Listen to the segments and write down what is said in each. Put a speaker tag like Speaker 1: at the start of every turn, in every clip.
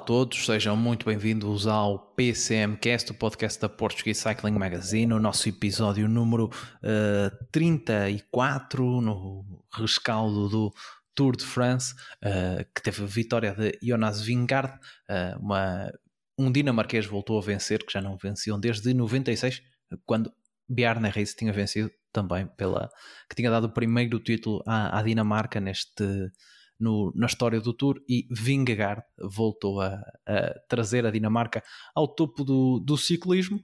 Speaker 1: A todos, sejam muito bem-vindos ao PCMcast, o podcast da Portuguese Cycling Magazine, o nosso episódio número uh, 34, no rescaldo do Tour de France, uh, que teve a vitória de Jonas Vingard, uh, uma, um dinamarquês voltou a vencer, que já não venciam desde 96, quando Bjarne Reis tinha vencido também pela que tinha dado o primeiro título à, à Dinamarca neste no, na história do Tour e Vingegaard voltou a, a, trazer a Dinamarca ao topo do, do ciclismo.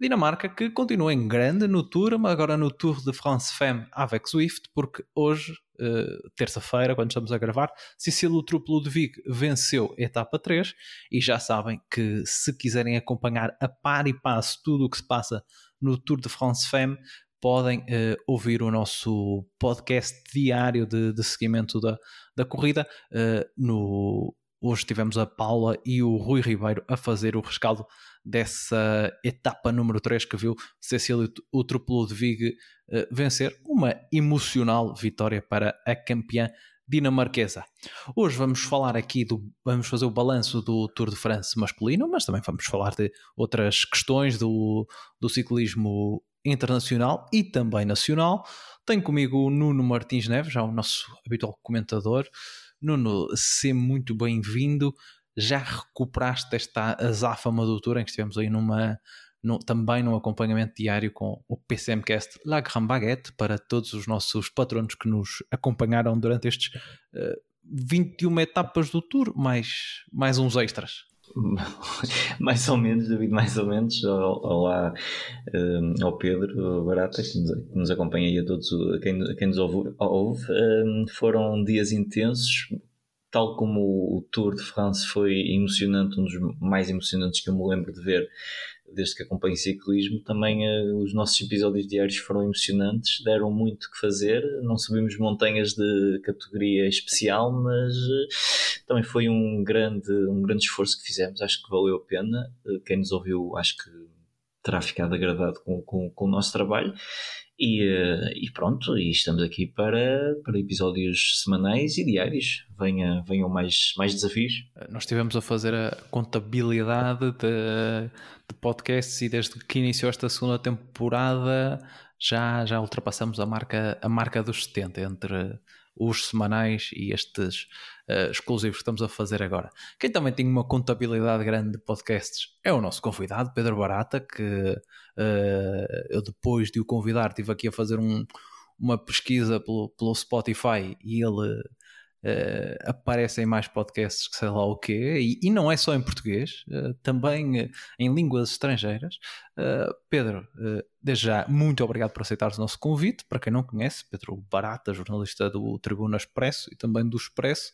Speaker 1: Dinamarca que continua em grande no Tour, mas agora no Tour de France Femme avec Swift, porque hoje, uh, terça-feira, quando estamos a gravar, Cecílio Truplo de Vig venceu a etapa 3 e já sabem que se quiserem acompanhar a par e passo tudo o que se passa no Tour de France Femme, podem uh, ouvir o nosso podcast diário de, de seguimento da, da corrida. Uh, no, hoje tivemos a Paula e o Rui Ribeiro a fazer o rescaldo dessa etapa número 3 que viu Cecílio o triplo de Vig uh, vencer. Uma emocional vitória para a campeã dinamarquesa. Hoje vamos falar aqui do vamos fazer o balanço do Tour de France masculino, mas também vamos falar de outras questões do, do ciclismo internacional e também nacional. Tenho comigo o Nuno Martins Neves, já o nosso habitual comentador. Nuno, seja muito bem-vindo. Já recuperaste esta azáfama do tour em que estivemos aí numa, no, também num acompanhamento diário com o PCMcast La Grande Baguette para todos os nossos patronos que nos acompanharam durante estes uh, 21 etapas do tour, mais, mais uns extras.
Speaker 2: mais ou menos, David, mais ou menos. Olá um, ao Pedro Barata, que nos, que nos acompanha aí a todos, quem, quem nos ouve. ouve. Um, foram dias intensos, tal como o Tour de France foi emocionante, um dos mais emocionantes que eu me lembro de ver desde que acompanho ciclismo, também uh, os nossos episódios diários foram emocionantes, deram muito que fazer, não subimos montanhas de categoria especial, mas uh, também foi um grande, um grande esforço que fizemos, acho que valeu a pena. Uh, quem nos ouviu, acho que terá ficado agradado com, com, com o nosso trabalho. E, e, pronto, e estamos aqui para, para episódios semanais e diários. Venha, venham mais, mais desafios.
Speaker 1: Nós estivemos a fazer a contabilidade de, de podcasts e desde que iniciou esta segunda temporada já, já ultrapassamos a marca, a marca dos 70 entre os semanais e estes uh, exclusivos que estamos a fazer agora. Quem também tem uma contabilidade grande de podcasts é o nosso convidado, Pedro Barata, que uh, eu depois de o convidar estive aqui a fazer um, uma pesquisa pelo, pelo Spotify e ele Uh, aparecem mais podcasts que sei lá o quê, e, e não é só em português, uh, também uh, em línguas estrangeiras. Pedro, desde já, muito obrigado por aceitar o nosso convite. Para quem não conhece, Pedro Barata, jornalista do Tribuna Expresso e também do Expresso.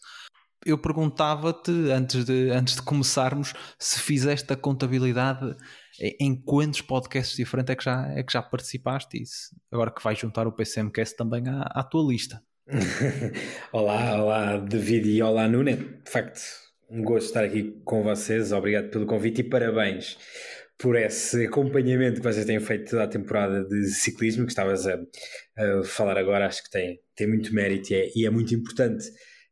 Speaker 1: Eu perguntava-te, antes de, antes de começarmos, se fizeste a contabilidade em quantos podcasts diferentes é que já, é que já participaste e agora que vais juntar o PCMcast também à, à tua lista.
Speaker 3: olá, olá David e olá Nuna. De facto, um gosto estar aqui com vocês. Obrigado pelo convite e parabéns por esse acompanhamento que vocês têm feito toda a temporada de ciclismo que estavas a, a falar agora. Acho que tem, tem muito mérito e é, e é muito importante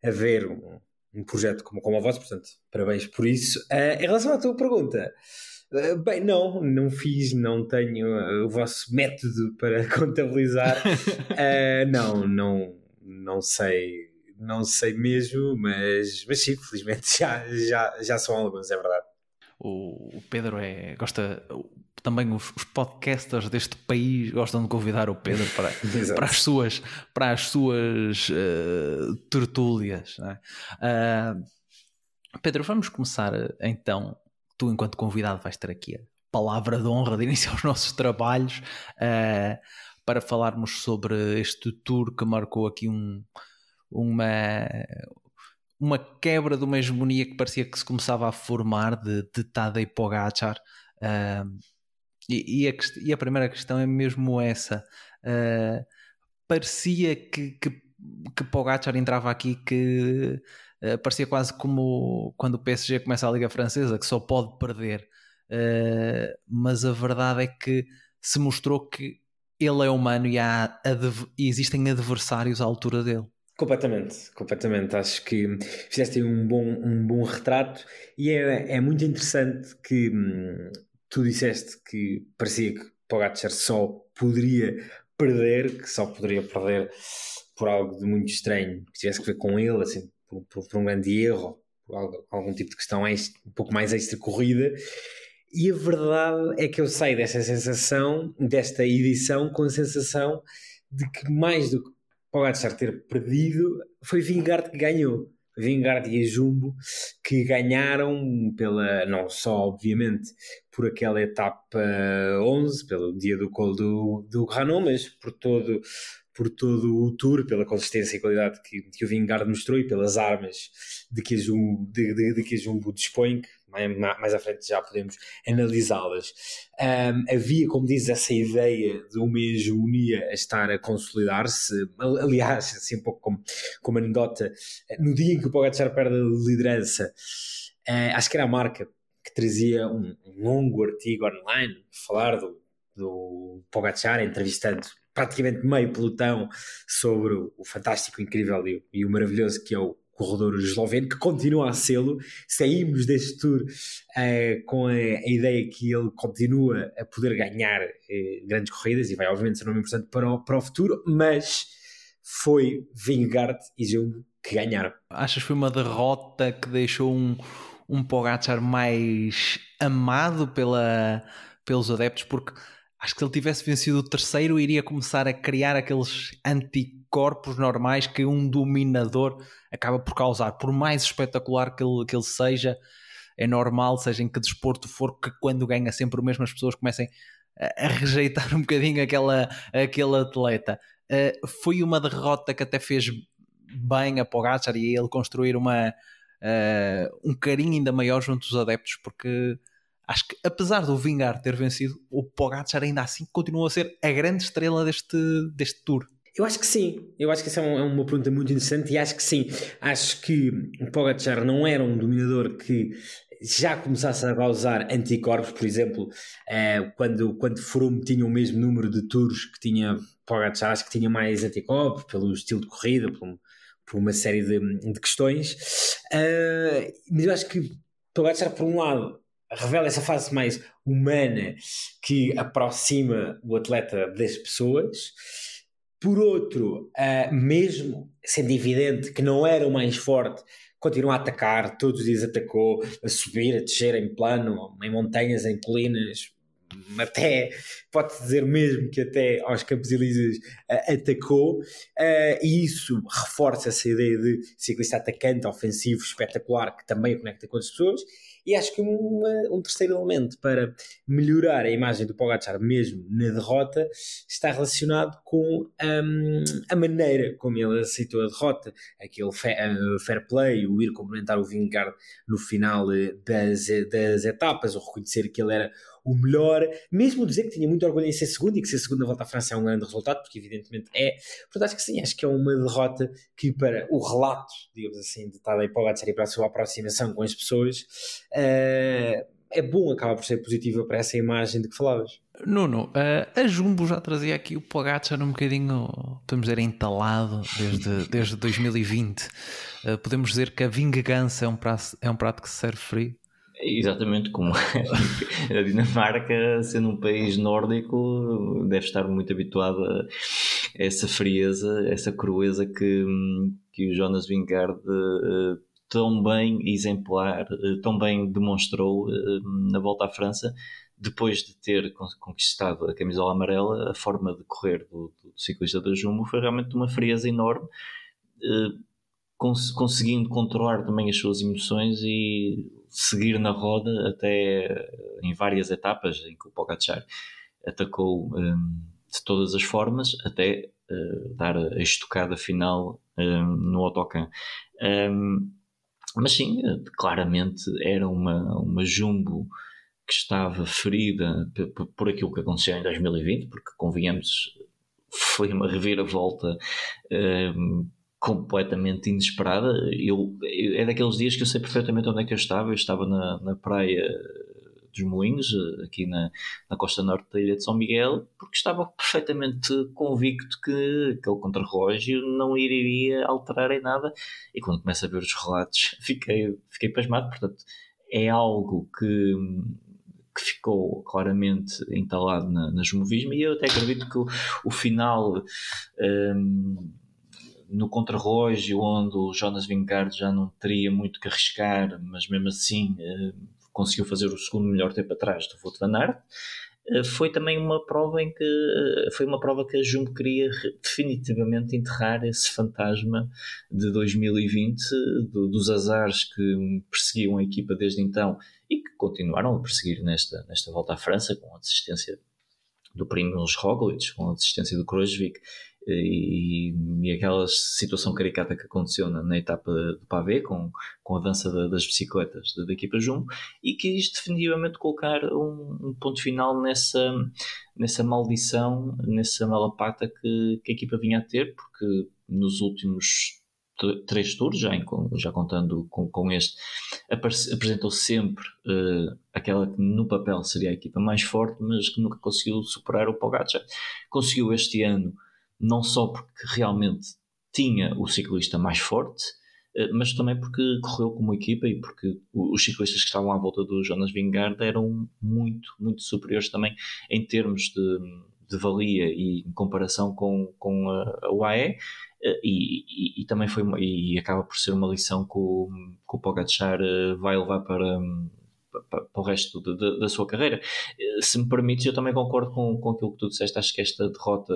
Speaker 3: haver um, um, projeto como, como o vosso. Portanto, parabéns por isso. Uh, em relação à tua pergunta. Uh, bem, não, não fiz, não tenho uh, o vosso método para contabilizar. não, não, não sei, não sei mesmo, mas, mas sim, felizmente já, já, já são alguns, é verdade.
Speaker 1: O, Pedro é, gosta, também os, os, podcasters deste país gostam de convidar o Pedro para, para as suas, para as suas uh, tertúlias. É? Uh, Pedro, vamos começar então. Tu, enquanto convidado, vais ter aqui a palavra de honra de iniciar os nossos trabalhos. Uh, para falarmos sobre este tour que marcou aqui um, uma, uma quebra de uma hegemonia que parecia que se começava a formar de, de Tadej Pogacar. Uh, E, e, a, e, a, primeira questão é mesmo essa. Uh, parecia que, que, que Pogacar entrava aqui que uh, parecia quase como quando o PSG começa a Liga Francesa, que só pode perder. Uh, mas a verdade é que se mostrou que ele é humano e, há, e existem adversários à altura dele.
Speaker 3: Completamente, completamente. Acho que fizeste um bom, um bom retrato e é, é muito interessante que hum, tu disseste que parecia que Pogacar só poderia perder, que só poderia perder por algo de muito estranho, que tivesse que ver com ele, assim, por, por, por um grande erro, por algo, algum tipo de questão extra, um pouco mais extra corrida. E a verdade é que eu saio desta sensação, desta edição, com a sensação de que mais do que Pogacar ter perdido, foi Vingard que ganhou. Vingard e a Jumbo que ganharam pela, não só obviamente por aquela etapa 11, pelo dia do colo do, do Granon, mas por todo, por todo o tour, pela consistência e qualidade que, que o Vingard mostrou e pelas armas de que a Jumbo, de, de, de que a Jumbo dispõe, mais, mais à frente já podemos analisá-las. Um, havia, como diz, essa ideia de uma hegemonia a estar a consolidar-se. Aliás, assim um pouco como, como anedota, no dia em que o Pogacar perde a liderança, uh, acho que era a marca que trazia um, um longo artigo online, falar do, do Pogacar, entrevistando praticamente meio pelotão sobre o fantástico, incrível e, e o maravilhoso que é o corredor esloveno, que continua a sê-lo. Saímos deste tour uh, com a, a, ideia que ele continua a poder ganhar uh, grandes corridas e vai, obviamente, ser um nome importante para o, para o futuro, mas foi Vingard e Jumbo que ganharam.
Speaker 1: Achas que foi uma derrota que deixou um, um Pogacar mais amado pela, pelos adeptos? Porque acho que se ele tivesse vencido o terceiro, iria começar a criar aqueles anticorpos normais que um dominador acaba por causar. Por mais espetacular que ele, que ele seja, é normal, seja em que desporto for, que quando ganha sempre o mesmo, as pessoas comecem a, a rejeitar um bocadinho aquela, aquele atleta. Uh, foi uma derrota que até fez bem a Pogacar e ele construir uma, uh, um carinho ainda maior junto dos adeptos, porque acho que apesar do Vingar ter vencido, o Pogacar ainda assim continua a ser a grande estrela deste, deste tour.
Speaker 3: Eu acho que sim. Eu acho que essa é, é uma pergunta muito interessante e acho que sim. Acho que o Pogacar não era um dominador que já começasse a causar anticorpos, por exemplo, eh, quando, quando Froome tinha o mesmo número de tours que tinha Pogacar, acho que tinha mais anticorpos pelo estilo de corrida, por, por uma série de, de questões. Uh, mas eu acho que Pogacar, por um lado, revela essa fase mais humana que aproxima o atleta das pessoas por outro, uh, mesmo sendo evidente que não era o mais forte, continua a atacar, todos os dias atacou, a subir, a descer em plano, em montanhas, em colinas, até, pode dizer mesmo que até aos Campos Elíseos uh, atacou, uh, e isso reforça essa ideia de ciclista atacante, ofensivo, espetacular, que também conecta com as pessoas, e acho que uma, um terceiro elemento para melhorar a imagem do Pogacar, mesmo na derrota, está relacionado com um, a maneira como ele aceitou a derrota, aquele uh, fair play, o ir complementar o Vingard no final uh, das, das etapas, ou reconhecer que ele era o melhor, mesmo dizer que tinha muito orgulho em ser segundo e que ser segundo na volta à França é um grande resultado, porque evidentemente é. Portanto, acho que sim, acho que é uma derrota que para o relato, digamos assim, de estar aí para o e para a sua aproximação com as pessoas, uh, é bom, acaba por ser positiva para essa imagem de que falavas.
Speaker 1: Nuno, uh, a Jumbo já trazia aqui o Pogacar um bocadinho, podemos dizer, entalado desde, desde 2020. Uh, eh, podemos dizer que a vingança é um prato, é um prato que se serve frio.
Speaker 2: Exatamente, como a Dinamarca, sendo um país nórdico, deve estar muito habituado a essa frieza, essa crueza que, que o Jonas Vingard uh, tão bem exemplar, uh, tão bem demonstrou uh, na volta à França, depois de ter conquistado a camisola amarela, a forma de correr do, do ciclista da Jumbo foi realmente uma frieza enorme cons conseguindo controlar também as suas emoções e seguir na roda até em várias etapas em que o Pogacar atacou um, de todas as formas até uh, dar a estocada final um, no autocan. Um, mas sim, claramente era uma, uma jumbo que estava ferida por aquilo que aconteceu em 2020, porque convenhamos, foi uma reviravolta um, completamente inesperada. Eu, eu, é daqueles dias que eu sei perfeitamente onde é que eu estava. Eu estava na, na praia dos Moinhos, aqui na, na costa norte da ilha de São Miguel, porque estava perfeitamente convicto que aquele contrarrelógio não iria alterar em nada. E quando começo a ver os relatos, fiquei, fiquei pasmado. Portanto, é algo que que ficou claramente entalado na, na Jumovismo e eu até acredito que o, o final um, no contrarrelógio onde o Jonas Vingard já não teria muito que arriscar mas mesmo assim uh, conseguiu fazer o segundo melhor tempo atrás do Voto Van Aert uh, foi também uma prova em que uh, foi uma prova que a Jumbo queria definitivamente enterrar esse fantasma de 2020 do, dos azares que perseguiam a equipa desde então e que continuaram a perseguir nesta, nesta volta à França com a assistência do Primoz Roglic, com a assistência do Krojvik e, e aquela situação caricata que aconteceu na, na etapa do Pavé com, com a dança da, das bicicletas da, da, equipa Jumbo e quis definitivamente colocar um, um, ponto final nessa, nessa maldição, nessa malapata que, que a equipa vinha a ter, porque nos últimos três tours, já, já contando com, com este, apresentou sempre uh, aquela que no papel seria a equipa mais forte, mas que nunca conseguiu superar o Pogacar. Conseguiu este ano, não só porque realmente tinha o ciclista mais forte, uh, mas também porque correu como equipa e porque os ciclistas que estavam à volta do Jonas Vingard eram muito, muito superiores também em termos de, de valia e em comparação com, com a, UAE eh, e, e, e, também foi e acaba por ser uma lição que o, que o Pogacar eh, vai levar para, para, para o resto de, de, da sua carreira. Eh, se me permites, eu também concordo com, com aquilo que tu disseste. Acho que esta derrota,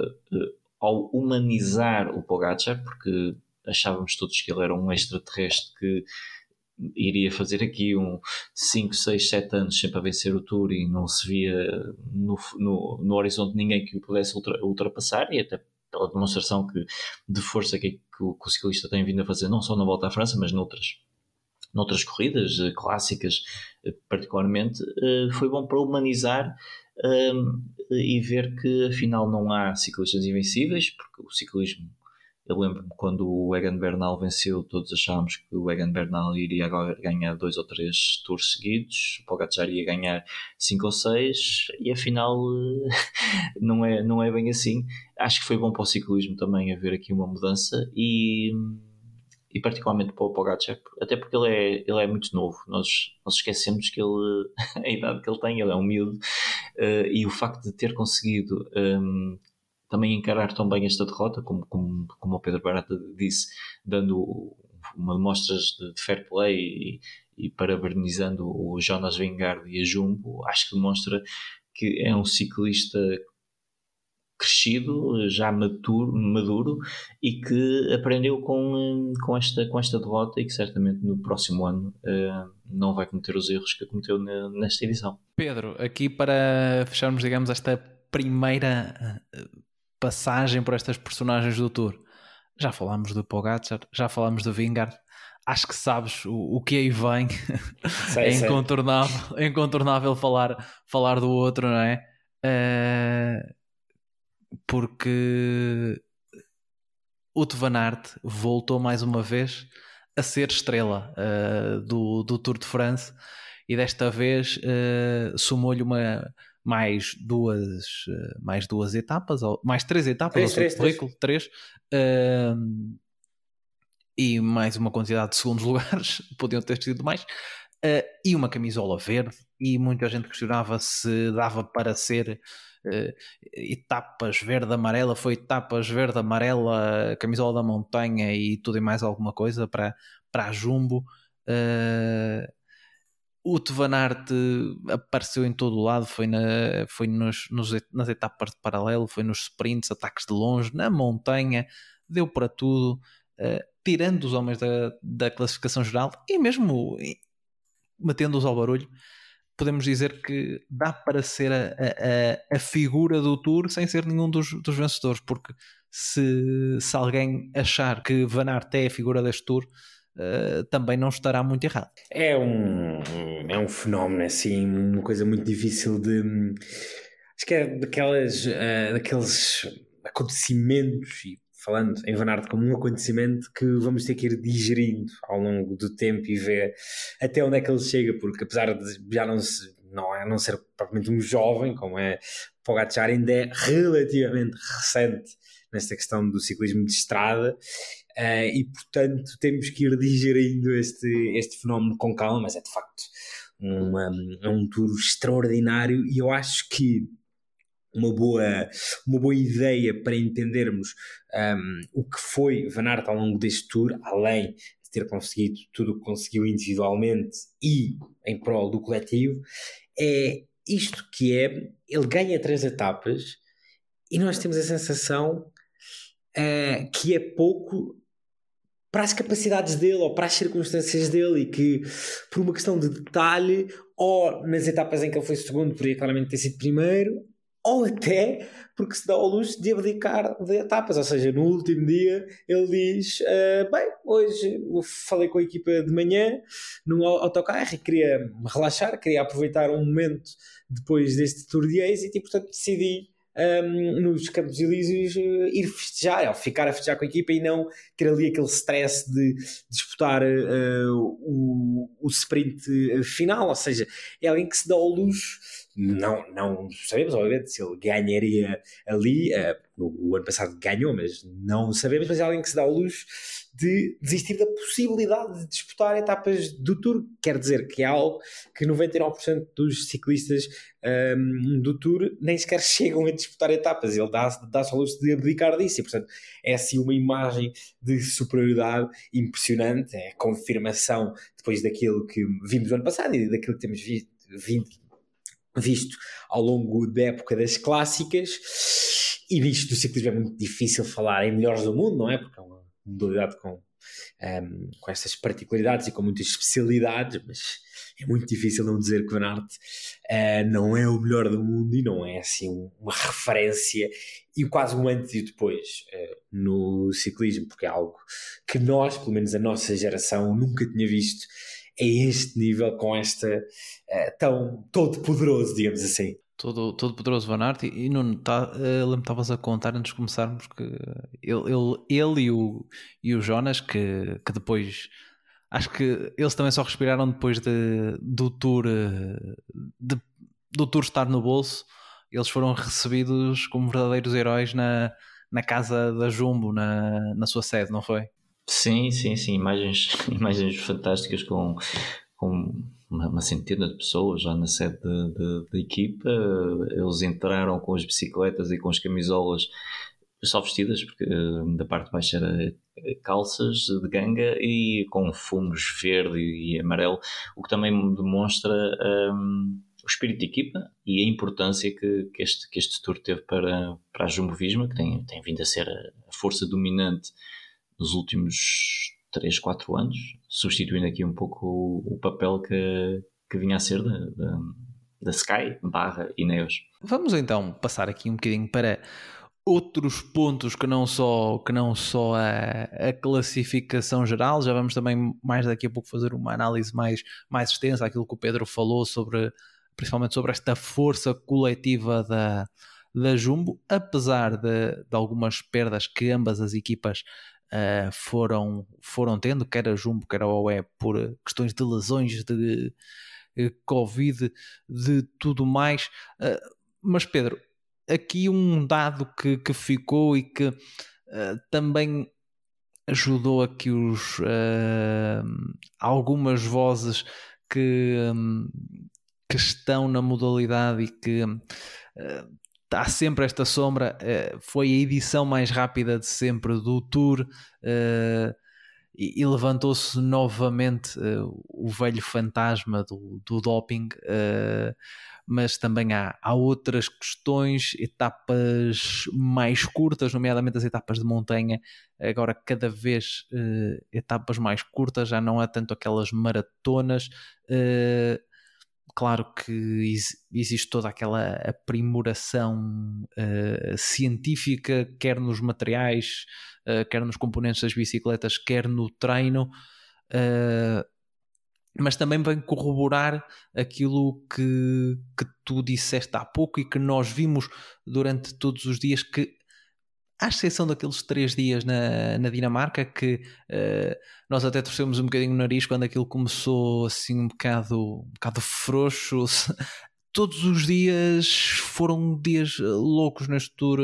Speaker 2: ao humanizar o Pogacar, porque achávamos todos que ele era um extraterrestre que iria fazer aqui um 5, 6, 7 anos sempre a vencer o Tour e não se via no, no, no horizonte ninguém que o pudesse ultra, ultrapassar e até pela demonstração que, de força que, que, o, que o ciclista tem vindo a fazer, não só na volta à França, mas noutras, noutras corridas eh, clássicas, eh, particularmente, eh, foi bom para humanizar ehm, e ver que afinal não há ciclistas invencíveis, porque o ciclismo eu lembro-me quando o Egan Bernal venceu, todos achámos que o Egan Bernal iria agora ganhar dois ou três tours seguidos, o Pogacar ia ganhar cinco ou seis, e afinal não é, não é bem assim. Acho que foi bom para o ciclismo também haver aqui uma mudança e, e particularmente para o Pogacar, até porque ele é, ele é muito novo. Nós, nós esquecemos que ele, a idade que ele tem, ele é um miúdo, uh, e o facto de ter conseguido um, também encarar tão bem esta derrota, como, como, como o Pedro Barata disse, dando uma mostras de, de fair play e, e parabenizando o Jonas Vingard e a Jumbo, acho que demonstra que é um ciclista crescido, já maduro, maduro e que aprendeu com, com, esta, com esta derrota e que certamente no próximo ano uh, não vai cometer os erros que cometeu nesta edição.
Speaker 1: Pedro, aqui para fecharmos, digamos, esta primeira uh, passagem por estas personagens do Tour. Já falámos do Pogacar, já falámos do Vingard. Acho que sabes o, o que aí vem. Sei, é incontornável, é incontornável falar, falar do outro, não é? Uh, porque o Van Aert voltou mais uma vez a ser estrela uh, do, do Tour de France e desta vez uh, somou-lhe uma, mais duas, eh, mais duas etapas, mais três etapas três, ao três, currículo, três, três uh, e mais uma quantidade de segundos lugares, podiam ter sido mais, uh, e uma camisola verde, e muita gente questionava se dava para ser uh, etapas verde-amarela, foi etapas verde-amarela, camisola da montanha e tudo e mais alguma coisa para, para a Jumbo. Uh, o Tevanarte apareceu em todo o lado, foi, na, foi nos, nos, nas etapas de paralelo, foi nos sprints, ataques de longe, na montanha, deu para tudo, uh, tirando os homens da, da classificação geral e mesmo metendo-os ao barulho, podemos dizer que dá para ser a, a, a figura do Tour sem ser nenhum dos, dos vencedores, porque se, se alguém achar que Van Aert é a figura deste Tour, uh, também não estará muito errado.
Speaker 3: É um, é um fenómeno, assim, uma coisa muito difícil de. Acho que é daquelas, uh, daqueles acontecimentos, e falando em Van Aert como um acontecimento que vamos ter que ir digerindo ao longo do tempo e ver até onde é que ele chega, porque apesar de já não, se, não, é, não ser propriamente um jovem, como é Pogacar, ainda é relativamente recente nesta questão do ciclismo de estrada uh, e, portanto, temos que ir digerindo este, este fenómeno com calma, mas é de facto um, um, um tour extraordinário e eu acho que uma boa, uma boa ideia para entendermos um, o que foi Van Aert ao longo deste tour, além de ter conseguido tudo o que conseguiu individualmente e em prol do coletivo, é isto que é, ele ganha três etapas e nós temos a sensação uh, que é pouco para as capacidades dele ou para as circunstâncias dele e que por uma questão de detalhe ou nas etapas em que ele foi segundo poderia claramente ter sido primeiro ou até porque se dá ao luxo de abdicar de etapas, ou seja, no último dia ele diz: uh, Bem, hoje falei com a equipa de manhã no autocarro e queria relaxar, queria aproveitar um momento depois deste Tour de êxito e, portanto, decidi um, nos Campos Elíseos uh, ir festejar, ou ficar a festejar com a equipa e não ter ali aquele stress de disputar uh, o, o sprint final, ou seja, é alguém que se dá ao luxo não, não sabemos, obviamente, se ele ganharia ali. Uh, o ano passado ganhou, mas não sabemos. Mas é alguém que se dá ao luxo de desistir da possibilidade de disputar etapas do Tour. Quer dizer que é algo que 99% dos ciclistas um, ehm, do Tour nem sequer chegam a disputar etapas. Ele dá-se dá ao luxo de abdicar disso. E, portanto, é assim uma imagem de superioridade impressionante. É a confirmação depois daquilo que vimos no ano passado e daquilo que temos visto, vindo visto ao longo da época das clássicas e visto do ciclismo é muito difícil falar em melhores do mundo, não é? Porque é uma modalidade com, um, ehm, com estas particularidades e com muitas especialidades, mas é muito difícil não dizer que Van Aert uh, não é o melhor do mundo e não é assim uma referência e quase um antes e depois uh, no ciclismo, porque é algo que nós, pelo menos a nossa geração, nunca tinha visto a este nível, com esta uh, tão todo poderoso, digamos assim.
Speaker 1: Todo, todo poderoso Van Aert e, e não tá, uh, estavas a contar antes de começarmos que ele, ele, ele e, o, e o Jonas que, que depois acho que eles também só respiraram depois de, do tour de, do tour estar no bolso eles foram recebidos como verdadeiros heróis na, na casa da Jumbo na, na sua sede, não foi?
Speaker 2: Sim, sim, sim, imagens, imagens fantásticas com, com uma, uma centena de pessoas já na sede da equipa. Eles entraram com as bicicletas e com as camisolas só vestidas, porque eh, da parte de baixo era calças de ganga e com fumos verde e amarelo, o que também demonstra um, o espírito de equipa e a importância que, que, este, que este tour teve para, para a Jumbo Visma, que tem, tem vindo a ser a força dominante nos últimos 3, 4 anos, substituindo aqui um pouco o, o papel que, que vinha a ser da, da, Sky barra Ineos.
Speaker 1: Vamos então passar aqui um bocadinho para outros pontos que não só, que não só a, a, classificação geral, já vamos também mais daqui a pouco fazer uma análise mais, mais extensa, aquilo que o Pedro falou sobre, principalmente sobre esta força coletiva da, da Jumbo, apesar de, de algumas perdas que ambas as equipas uh, foram, foram tendo, quer a Jumbo, quer a OE, por questões de lesões, de uh, Covid, de tudo mais. Uh, mas Pedro, aqui um dado que, que ficou e que também ajudou a que os, algumas vozes que, um, que estão na modalidade e que há sempre esta sombra. Uh, foi a edição mais rápida de sempre do Tour uh, e, levantou-se novamente uh, o velho fantasma do, do doping. mas também há, há outras questões, etapas mais curtas, nomeadamente as etapas de montanha, agora cada vez etapas mais curtas, já não há tanto aquelas maratonas claro que existe toda aquela aprimoração uh, científica, quer nos materiais, uh, quer nos componentes das bicicletas, quer no treino, Uh, mas também vem corroborar aquilo que, que tu disseste há pouco e que nós vimos durante todos os dias que à exceção daqueles três dias na, na Dinamarca, que uh, nós até torcemos um bocadinho o nariz quando aquilo começou assim um bocado, um bocado frouxo. Todos os dias foram dias loucos neste tour,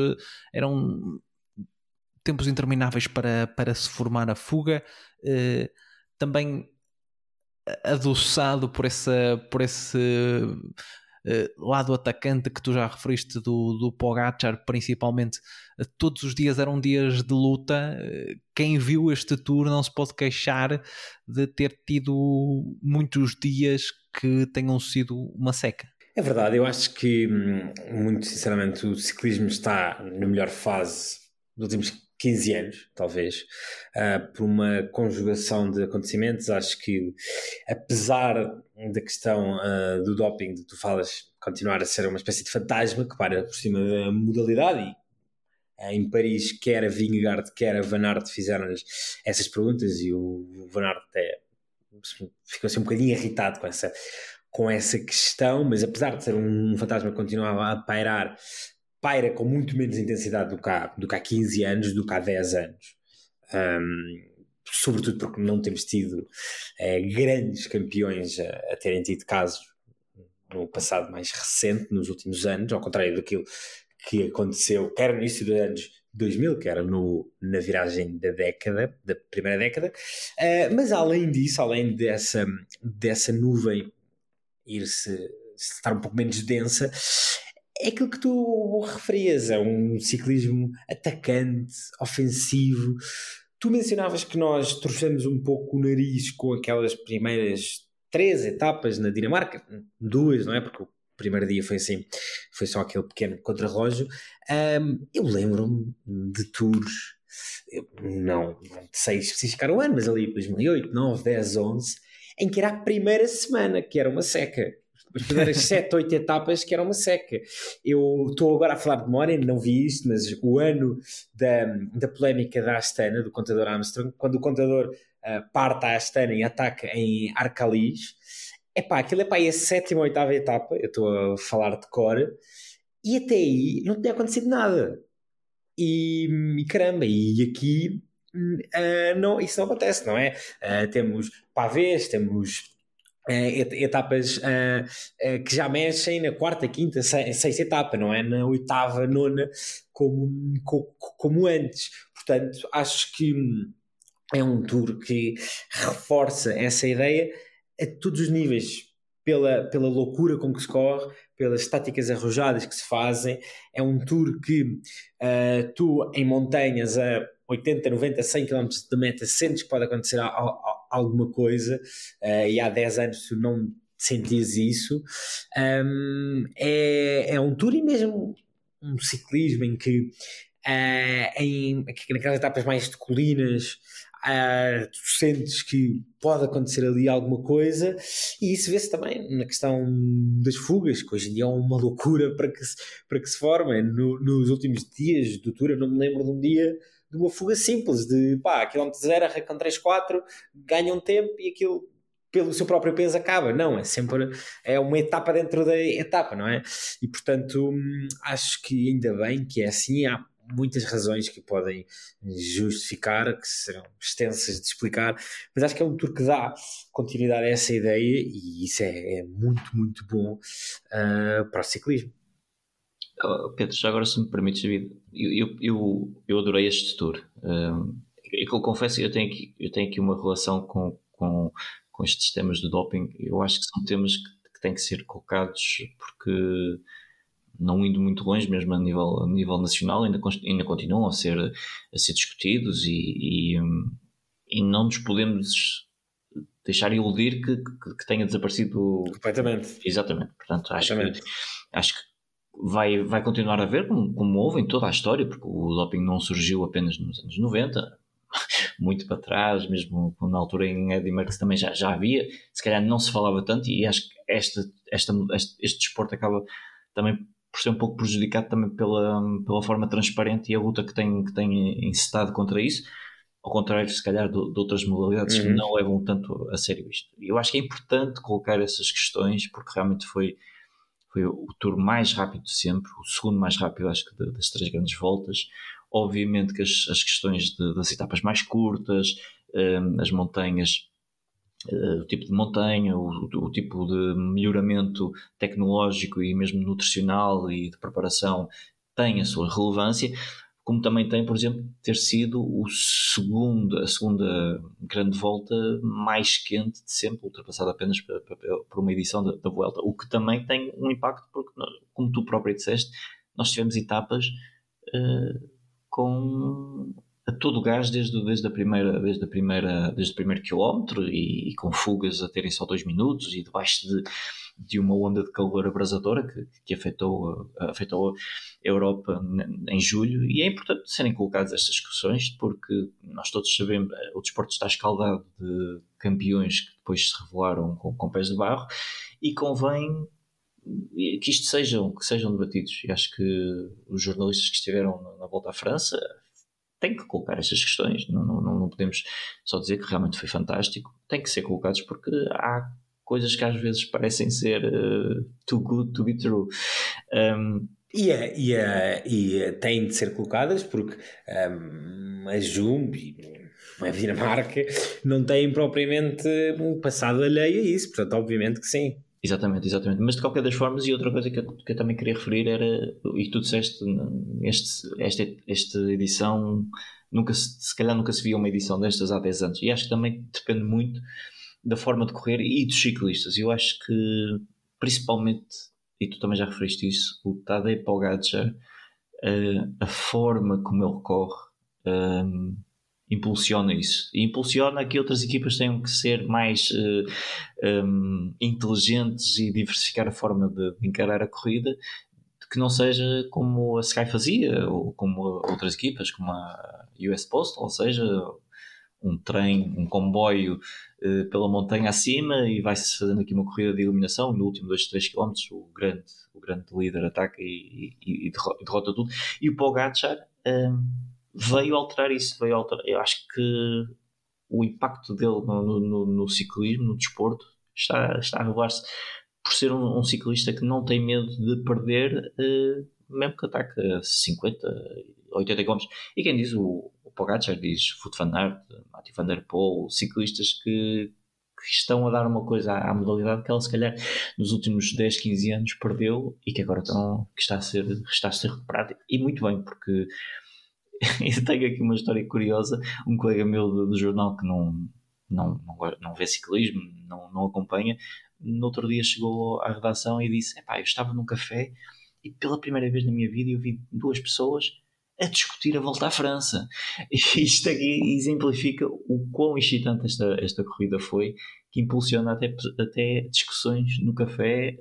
Speaker 1: eram tempos intermináveis para, para se formar a fuga. Uh, também adoçado por, essa, por esse uh, lado atacante que tu já referiste do, do Pogacar, principalmente. Uh, todos os dias eram dias de luta. Uh, quem viu este tour não se pode queixar de ter tido muitos dias que tenham sido uma seca.
Speaker 3: É verdade, eu acho que, hum, muito sinceramente, o ciclismo está na melhor fase dos últimos 15 anos, talvez, uh, por uma conjugação de acontecimentos. Acho que, apesar da questão uh, do doping, de tu falas, continuar a ser uma espécie de fantasma que para por cima da modalidade e uh, em Paris, quer a Vingegaard, quer a Van Aert fizeram-lhes essas perguntas e o Van Aert até ficou assim um bocadinho irritado com essa, com essa questão, mas apesar de ser um fantasma que continuava a pairar paira com muito menos intensidade do que há, do que há 15 anos, do que há 10 anos. Um, sobretudo porque não temos tido é, grandes campeões a, a, terem tido casos no passado mais recente, nos últimos anos, ao contrário daquilo que aconteceu, quer no início dos anos 2000, que era no, na viragem da década, da primeira década, uh, mas além disso, além dessa, dessa nuvem ir-se estar um pouco menos densa, é aquilo que tu referias, é um ciclismo atacante, ofensivo. Tu mencionavas que nós torcemos um pouco o nariz com aquelas primeiras três etapas na Dinamarca, duas, não é? Porque o primeiro dia foi assim, foi só aquele pequeno contrarrelógio. Um, eu lembro-me de tours, não, não sei especificar o ano, mas ali 2008, 9, 10, 11, em que era a primeira semana, que era uma seca as primeiras 7, 8 etapas que era uma seca. Eu estou agora a falar de memória, não vi isto, mas o ano da, da polémica da Astana, do contador Armstrong, quando o contador uh, parte a Astana e ataca em Arcalis, é pá, aquilo é pá, é a sétima oitava etapa, eu estou a falar de cor, e até aí não tinha acontecido nada. E, e caramba, e aqui uh, não, isso não acontece, não é? Uh, temos pavês, temos etapas uh, uh, que já mexem na quarta, quinta, sexta etapa, não é na oitava, nona, como, como, antes. Portanto, acho que é um tour que reforça essa ideia a todos os níveis, pela, pela loucura com que se corre, pelas táticas arrojadas que se fazem. É um tour que tu, em montanhas, a 80, 90, 100 km de meta, sentes que pode acontecer alguma coisa, uh, e há 10 anos tu não sentias isso, um, é, é um tour e mesmo um ciclismo em que, uh, em, naquelas etapas mais de colinas, Uh, tu sentes que pode acontecer ali alguma coisa e isso vê-se também na questão das fugas, que hoje em dia é uma loucura para que se, para que se. No, nos últimos dias do Tour, eu não me lembro de um dia de uma fuga simples, de pá, quilómetro zero, arrancam 3, 4, ganham tempo e aquilo pelo seu próprio peso acaba. Não, é sempre é uma etapa dentro da etapa, não é? E portanto hum, acho que ainda bem que é assim, há muitas razões que podem justificar, que serão extensas de explicar, mas acho que é um tour que dá continuidade a essa ideia e isso é, é muito, muito bom uh, para o ciclismo.
Speaker 2: Oh, Pedro, já agora se me permites, David, eu, eu, eu adorei este tour. Um, eu, eu confesso eu tenho aqui, eu tenho aqui uma relação com, com, com estes temas do doping. Eu acho que são temas que, que têm que ser colocados porque não indo muito longe, mesmo a nível, a nível nacional, ainda, ainda continuam a ser, a ser discutidos e, e, e não nos podemos deixar iludir que, que, que tenha desaparecido
Speaker 3: completamente.
Speaker 2: Exatamente. Portanto, acho que, acho que vai, vai continuar a haver, como, como houve em toda a história, porque o doping não surgiu apenas nos anos 90, muito para trás, mesmo na altura em Eddie Merckx também já, já havia, se calhar não se falava tanto e acho que esta, esta, este, este desporto acaba também por ser um pouco prejudicado também pela, pela forma transparente e a luta que tem, que tem encetado contra isso. ao contrário, se calhar, de, de outras modalidades uhum. que não levam tanto a sério isto. Eu acho que é importante colocar essas questões, porque realmente foi, foi o tour mais rápido de sempre, o segundo mais rápido, acho que, das três grandes voltas. Obviamente que as, as questões de, das etapas mais curtas, um, as montanhas Uh, o tipo de montanha, o, o, tipo de melhoramento tecnológico e mesmo nutricional e de preparação tem a sua relevância, como também tem, por exemplo, ter sido o segundo, a segunda grande volta mais quente de sempre, ultrapassada apenas por uma edição da, da Vuelta, o que também tem um impacto, porque, como tu próprio disseste, nós tivemos etapas uh, com a todo gás desde, desde, a primeira, desde, a primeira, desde o primeiro quilómetro e, e com fugas a terem só dois minutos e debaixo de, de uma onda de calor abrasadora que, que afetou, afetou a Europa em julho e é importante serem colocadas estas discussões porque nós todos sabemos o desporto está escaldado de campeões que depois se revelaram com, com pés de barro e convém que isto sejam, que sejam debatidos e acho que os jornalistas que estiveram na volta à França tem que colocar estas questões. Não, não, não podemos só dizer que realmente foi fantástico. Tem que ser colocados porque há coisas que às vezes parecem ser uh, too good to be true. Um,
Speaker 3: e, é, e, é, e têm de ser colocadas porque um, a Jumbo a Dinamarca não têm propriamente um passado alheio a isso, portanto, obviamente que sim.
Speaker 2: Exatamente, exatamente. Mas de qualquer das formas, e outra coisa que eu, que eu também queria referir era, e tu disseste, este, esta, esta edição, nunca se, se calhar nunca se via uma edição destas há 10 anos, e acho que também depende muito da forma de correr e dos ciclistas. Eu acho que, principalmente, e tu também já referiste isso, o Tadej Pogacar, uh, a forma como ele corre, um, impulsiona isso. E impulsiona que outras equipas tenham que ser mais uh, eh, um, inteligentes e diversificar a forma de, encarar a corrida, que não seja como a Sky fazia, ou como outras equipas, como a US Post, ou seja, um trem, um comboio uh, pela montanha acima e vai-se fazendo aqui uma corrida de eliminação. No último 2, 3 km, o grande, o grande líder ataca e, e, e derrota tudo. E o Pogacar. Um, veio alterar isso, veio alterar. Eu acho que o impacto dele no, no, no ciclismo, no desporto, está, está a revelar-se por ser um, um, ciclista que não tem medo de perder, uh, mesmo que ataque a 50, 80 km. E quem diz o Pogacar, diz Foot van Aert, Matthew van der Poel, ciclistas que, que estão a dar uma coisa à, à, modalidade que ela se calhar nos últimos 10, 15 anos perdeu e que agora estão, que está a ser, está a ser recuperado. E muito bem, porque eu tenho aqui uma história curiosa. Um colega meu do, do jornal que não, não, não, não vê ciclismo, não, não acompanha, no outro dia chegou à redação e disse: Epá, eu estava num café e pela primeira vez na minha vida eu vi duas pessoas a discutir a volta à França. Isto aqui exemplifica o quão excitante esta, esta corrida foi, que impulsiona até, até discussões no café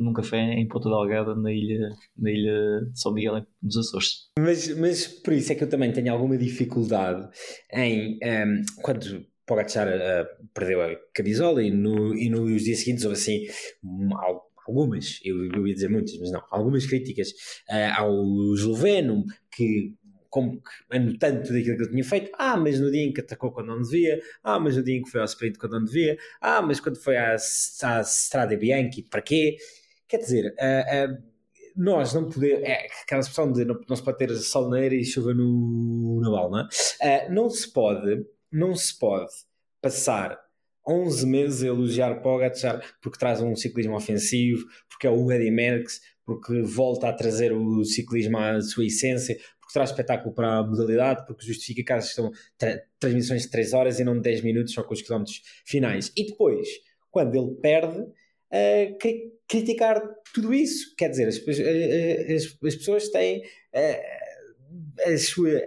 Speaker 2: num café em Ponta Delgada, na ilha, na ilha de São Miguel, nos Açores.
Speaker 3: Mas, mas por isso é que eu também tenho alguma dificuldade em, um, ehm, quando Pogacar uh, perdeu a camisola e, no, e nos dias seguintes houve assim algumas, eu, eu ia dizer muitas, mas não, algumas críticas uh, ao esloveno que como que anotando tudo aquilo que ele tinha feito, ah, mas no dia em que atacou quando não devia, ah, mas no dia em que foi ao sprint quando não devia, ah, mas quando foi à, à Strada Bianchi, para quê? Quer dizer, uh, uh, nós não podemos. É aquela expressão de não, não se pode ter sol na e chuva no, na balma. Uh, não se pode, não se pode passar 11 meses a elogiar Pogacar porque traz um ciclismo ofensivo, porque é o Eddie Merckx, porque volta a trazer o ciclismo à sua essência, porque traz espetáculo para a modalidade, porque justifica que estão tra transmissões de 3 horas e não de 10 minutos só com os quilómetros finais. E depois, quando ele perde, uh, criticar tudo isso. Quer dizer, as, as, as pessoas têm uh, a sua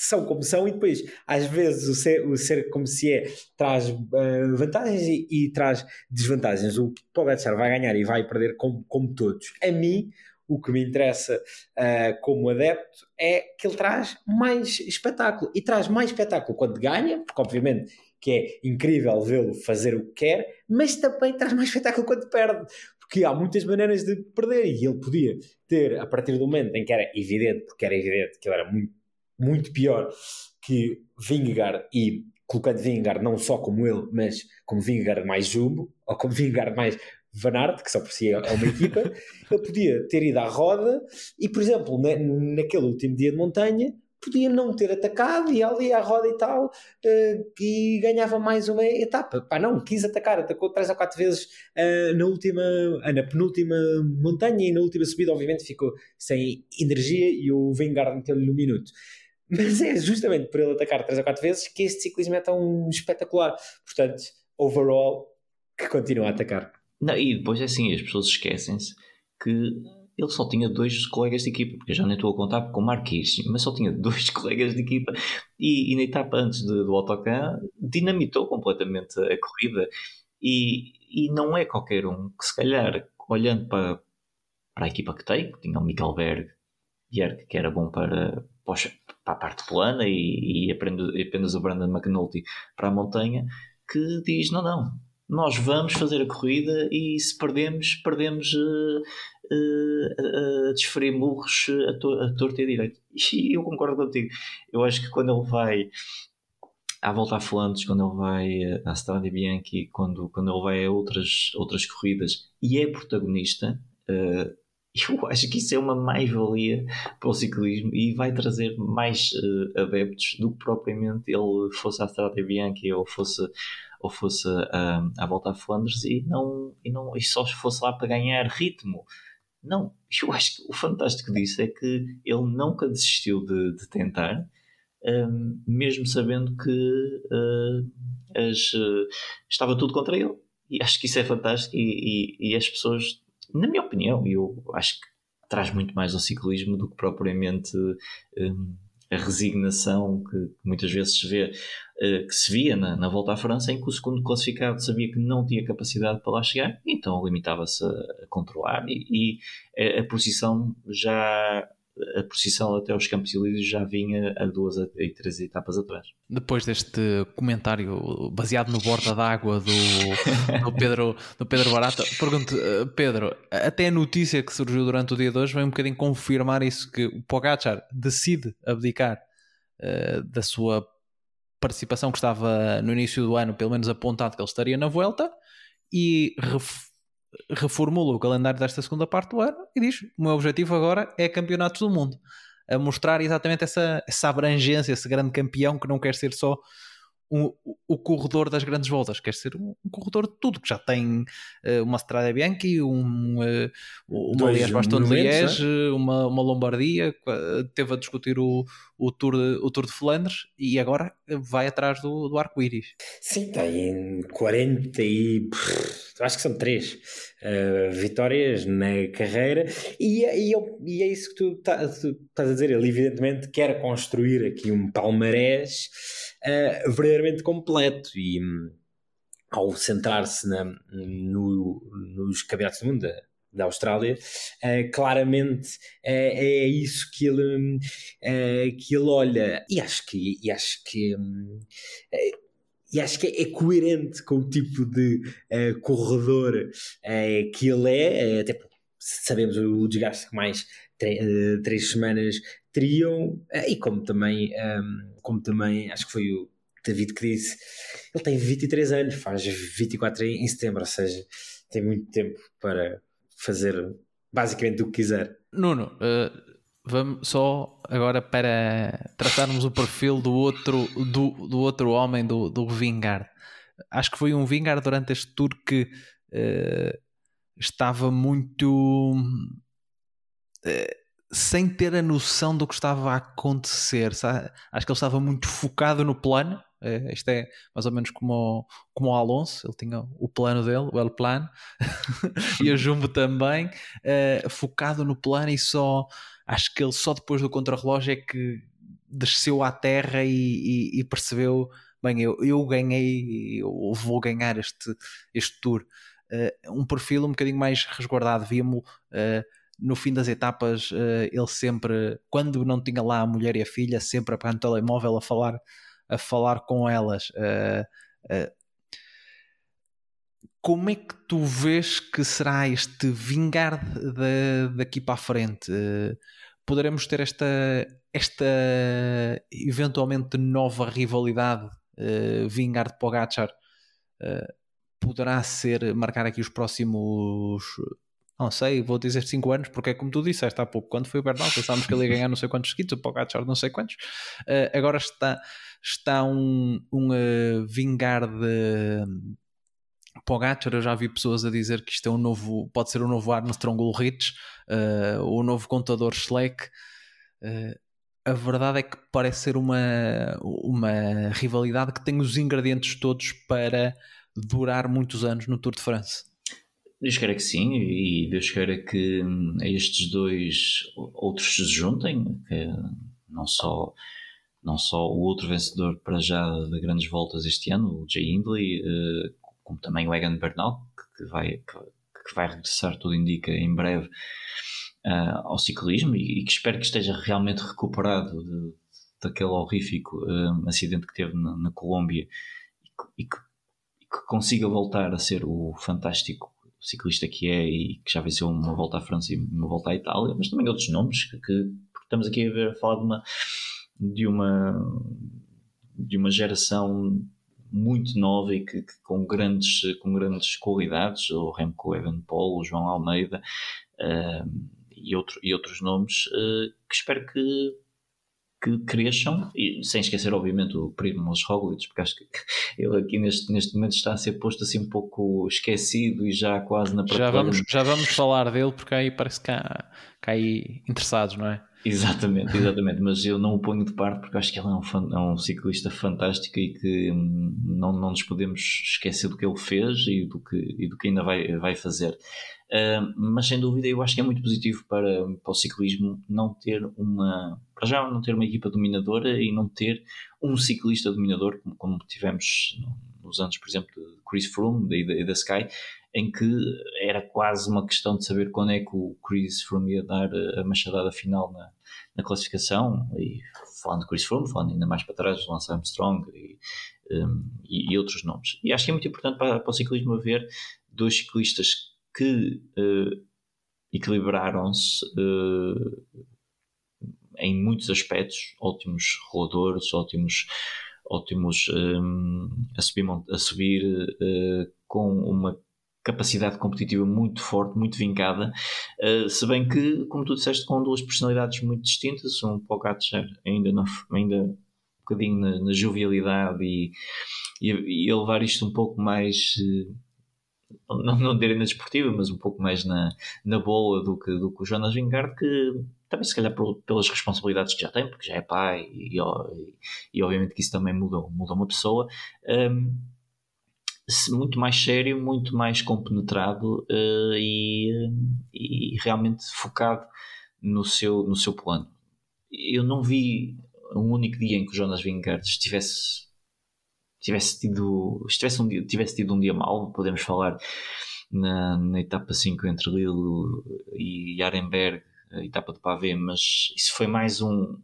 Speaker 3: são como são e depois às vezes o ser, o ser como se é traz uh, vantagens e, e, traz desvantagens. O Pogacar vai ganhar e vai perder como, como todos. A mim o que me interessa uh, como adepto é que ele traz mais espetáculo. E traz mais espetáculo quando ganha porque obviamente que é incrível vê-lo fazer o que quer, mas também traz mais espetáculo quando perde, porque há muitas maneiras de perder e ele podia ter, a partir do momento em que era evidente, porque era evidente que ele era muito, muito pior que Vingegaard e colocando Vingegaard não só como ele, mas como Vingegaard mais Jumbo, ou como Vingegaard mais Van Aert, que só por si é uma equipa, ele podia ter ido à roda e, por exemplo, na, naquele último dia de montanha, podia não ter atacado e ali à roda e tal uh, e ganhava mais uma etapa. Pá, não, quis atacar, atacou três ou quatro vezes uh, na última, uh, na penúltima montanha e na última subida, obviamente, ficou sem energia e o Vanguard meteu-lhe um minuto. Mas é justamente por ele atacar três ou quatro vezes que este ciclismo é tão espetacular. Portanto, overall, que continua a atacar.
Speaker 2: Não, e depois é assim, as pessoas esquecem-se que ele só tinha dois colegas de equipa, porque eu já nem estou a contar com o Marquês, mas só tinha dois colegas de equipa e, e na etapa antes de, do autocan dinamitou completamente a corrida e, e não é qualquer um que se calhar olhando para, para a equipa que tem, que tinha o Mikkelberg Bjerg, que era bom para, para a parte plana e, e apenas o Brandon McNulty para a montanha, que diz, não, não, nós vamos fazer a corrida e se perdemos, perdemos uh, uh, a desferir murros a, to a torta e a direito. E eu concordo contigo. Eu acho que quando ele vai à volta a Flandres, quando ele vai à Strada Bianchi, quando, quando ele vai a outras, outras corridas e é protagonista, uh, eu acho que isso é uma mais-valia para o ciclismo e vai trazer mais uh, adeptos do que propriamente ele fosse à Strada Bianchi ou fosse ou fosse uh, à volta a Flandres e não, e não e só fosse lá para ganhar ritmo. Não, eu acho que o fantástico disso é que ele nunca desistiu de, de tentar, mesmo sabendo que uh, as, uh, estava tudo contra ele. E acho que isso é fantástico e, e, e as pessoas, na minha opinião, eu acho que traz muito mais ao ciclismo do que propriamente um, a resignação que muitas vezes se vê, uh, que se via na, na, volta à França, em que o segundo classificado sabia que não tinha capacidade para lá chegar, então limitava-se a, controlar e, e a, a, posição já a posição até os Campos Elíseos já vinha a duas e três etapas atrás.
Speaker 1: Depois deste comentário baseado no borda d'água do, do, Pedro, do Pedro Barata, pergunto, eh, Pedro, até a notícia que surgiu durante o dia de hoje vem um bocadinho confirmar isso, que o Pogacar decide abdicar uh, da sua participação que estava no início do ano, pelo menos apontado que ele estaria na Vuelta, e reformula o calendário desta segunda parte do ano e diz: o meu objetivo agora é campeonatos do mundo. A mostrar exatamente essa, essa abrangência, esse grande campeão que não quer ser só um, o corredor das grandes voltas, quer ser um, um corredor de tudo, que já tem uh, uma Strada Bianchi, um, uh, uma Liège Baston de Liège, é? uma, uma Lombardia, teve a discutir o, o, Tour de, o Tour de Flandres e agora vai atrás do, do arco-íris.
Speaker 3: Sim, tem 40 e acho que são 3 uh, eh, vitórias na carreira e, e, e, é isso que tu, tá, tu estás a dizer, ele evidentemente quer construir aqui um palmarés uh, verdadeiramente completo e um, ao centrar-se no, nos campeonatos do mundo da, da Austrália, uh, claramente uh, é isso que ele, uh, que ele olha. E acho que, e acho que um, e acho que é, coerente com o tipo de corredor que ele é, até sabemos o desgaste que mais três semanas teriam, e como também, um, como também acho que foi o David que disse, ele tem 23 anos, faz 24 em setembro, ou seja, tem muito tempo para fazer basicamente o que quiser.
Speaker 1: Nuno, uh, vamos só agora para tratarmos o perfil do outro, do, do outro homem, do, do Vingard. Acho que foi um Vingard durante este tour que uh, estava muito. Uh, sem ter a noção do que estava a acontecer. Sabe? Acho que ele estava muito focado no plano. É, isto é mais ou menos como o, como o Alonso, ele tinha o plano dele, o El Plano, e o Jumbo também, é, focado no plano e só. Acho que ele só depois do contrarrelógio é que desceu à terra e, e, e percebeu: bem, eu, eu ganhei, eu vou ganhar este, este tour. Uh, um perfil um bocadinho mais resguardado. Víamos. No fim das etapas, uh, ele sempre, quando não tinha lá a mulher e a filha, sempre a pegar no telemóvel a falar, a falar com elas. Uh, uh, como é que tu vês que será este vingar de, daqui para a frente? poderemos ter esta, esta eventualmente nova rivalidade uh, vingar de Pogacar uh, poderá ser marcar aqui os próximos não sei, vou dizer 5 anos, porque é como tu disseste há pouco, quando foi o Bernal, pensávamos que ele ia ganhar não sei quantos seguidos, o Pogacar não sei quantos, uh, agora está, está um, um uh, vingar de Pogacar, eu já vi pessoas a dizer que isto é um novo, pode ser o um novo Armstrong Ulrich, uh, o novo contador Schleck, uh, a verdade é que parece ser uma, uma rivalidade que tem os ingredientes todos para durar muitos anos no Tour de France.
Speaker 2: Deus queira que sim, e Deus queira que hum, estes dois outros se juntem, que não só, não só o outro vencedor para já de grandes voltas este ano, o Jay Hindley, eh, como também o Egan Bernal, que vai, que vai regressar, tudo indica, em breve uh, ao ciclismo e, que espero que esteja realmente recuperado de, daquele horrífico uh, acidente que teve na, na Colômbia e que, e que consiga voltar a ser o fantástico ciclista que é e que já venceu uma volta à França e uma volta à Itália, mas também outros nomes que, que estamos aqui a ver a falar de uma de uma de uma geração muito nova e que, que com grandes com grandes qualidades o Remco Evenepoel, o João Almeida uh, e, outro, e outros nomes uh, que espero que que cresçam, e sem esquecer, obviamente, o Primoz Roglic, porque acho que ele aqui neste, neste momento está a ser posto assim um pouco esquecido e já quase na
Speaker 1: já vamos Já vamos falar dele, porque aí parece que há, que há aí interessados, não é?
Speaker 2: Exatamente, exatamente, mas eu não o ponho de parte porque acho que ele é um, é um ciclista fantástico e que hum, não, não nos podemos esquecer do que ele fez e do que, e do que ainda vai, vai fazer. Uh, mas sem dúvida eu acho que é muito positivo para, para o ciclismo não ter uma para já não ter uma equipa dominadora e não ter um ciclista dominador como, como tivemos nos anos por exemplo de Chris Froome e da Sky em que era quase uma questão de saber quando é que o Chris Froome ia dar a machadada final na, na classificação. E falando de Chris Froome, falando ainda mais para trás Lance Armstrong e, um, e, e, outros nomes. E acho que é muito importante para, para o ciclismo haver dois ciclistas que uh, equilibraram-se uh, em muitos aspectos, ótimos roladores, ótimos, ótimos um, a subir, a subir uh, com uma capacidade competitiva muito forte, muito vincada, uh, se bem que, como tu disseste, com duas personalidades muito distintas, um Pogacar ainda, não, ainda um bocadinho na, na jovialidade e, e, e, levar isto um pouco mais... Uh, não, não direi na desportiva, mas um pouco mais na, na boa do que, do que o Jonas Vingard, que também se calhar pelas responsabilidades que já tem, porque já é pai e, e, e obviamente que isso também muda, muda uma pessoa, um, muito mais sério, muito mais compenetrado uh, e, e realmente focado no seu, no seu plano. Eu não vi um único dia em que o Jonas Vingard estivesse tivesse tido, tivesse, um dia, tivesse tido um dia mau, podemos falar na, na etapa 5 entre Lille e Arenberg, a etapa de Pavé, mas isso foi mais um,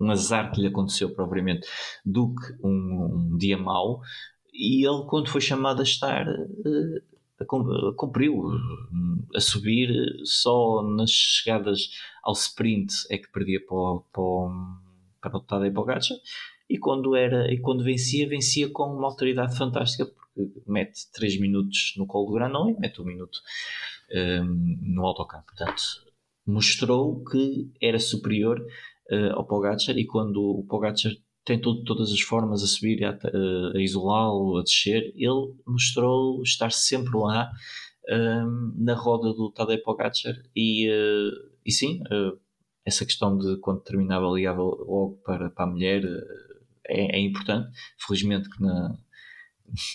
Speaker 2: um azar que lhe aconteceu propriamente do que um, um dia mau. E ele, quando foi chamado a estar, uh, cumpriu a subir só nas chegadas ao sprint é que perdia para para para o Tadej Pogacar e quando, era, e quando vencia, vencia com uma autoridade fantástica, porque mete 3 minutos no colo do Granon e mete 1 um minuto um, no autocampo. Portanto, mostrou que era superior uh, ao Pogacar e quando o Pogacar tentou de todas as formas a subir, a, a, a isolá-lo, a descer, ele mostrou estar sempre lá um, na roda do Tadej Pogacar e, uh, e sim, uh, essa questão de quando terminava ligava logo para, para a mulher é, é importante. Felizmente que na,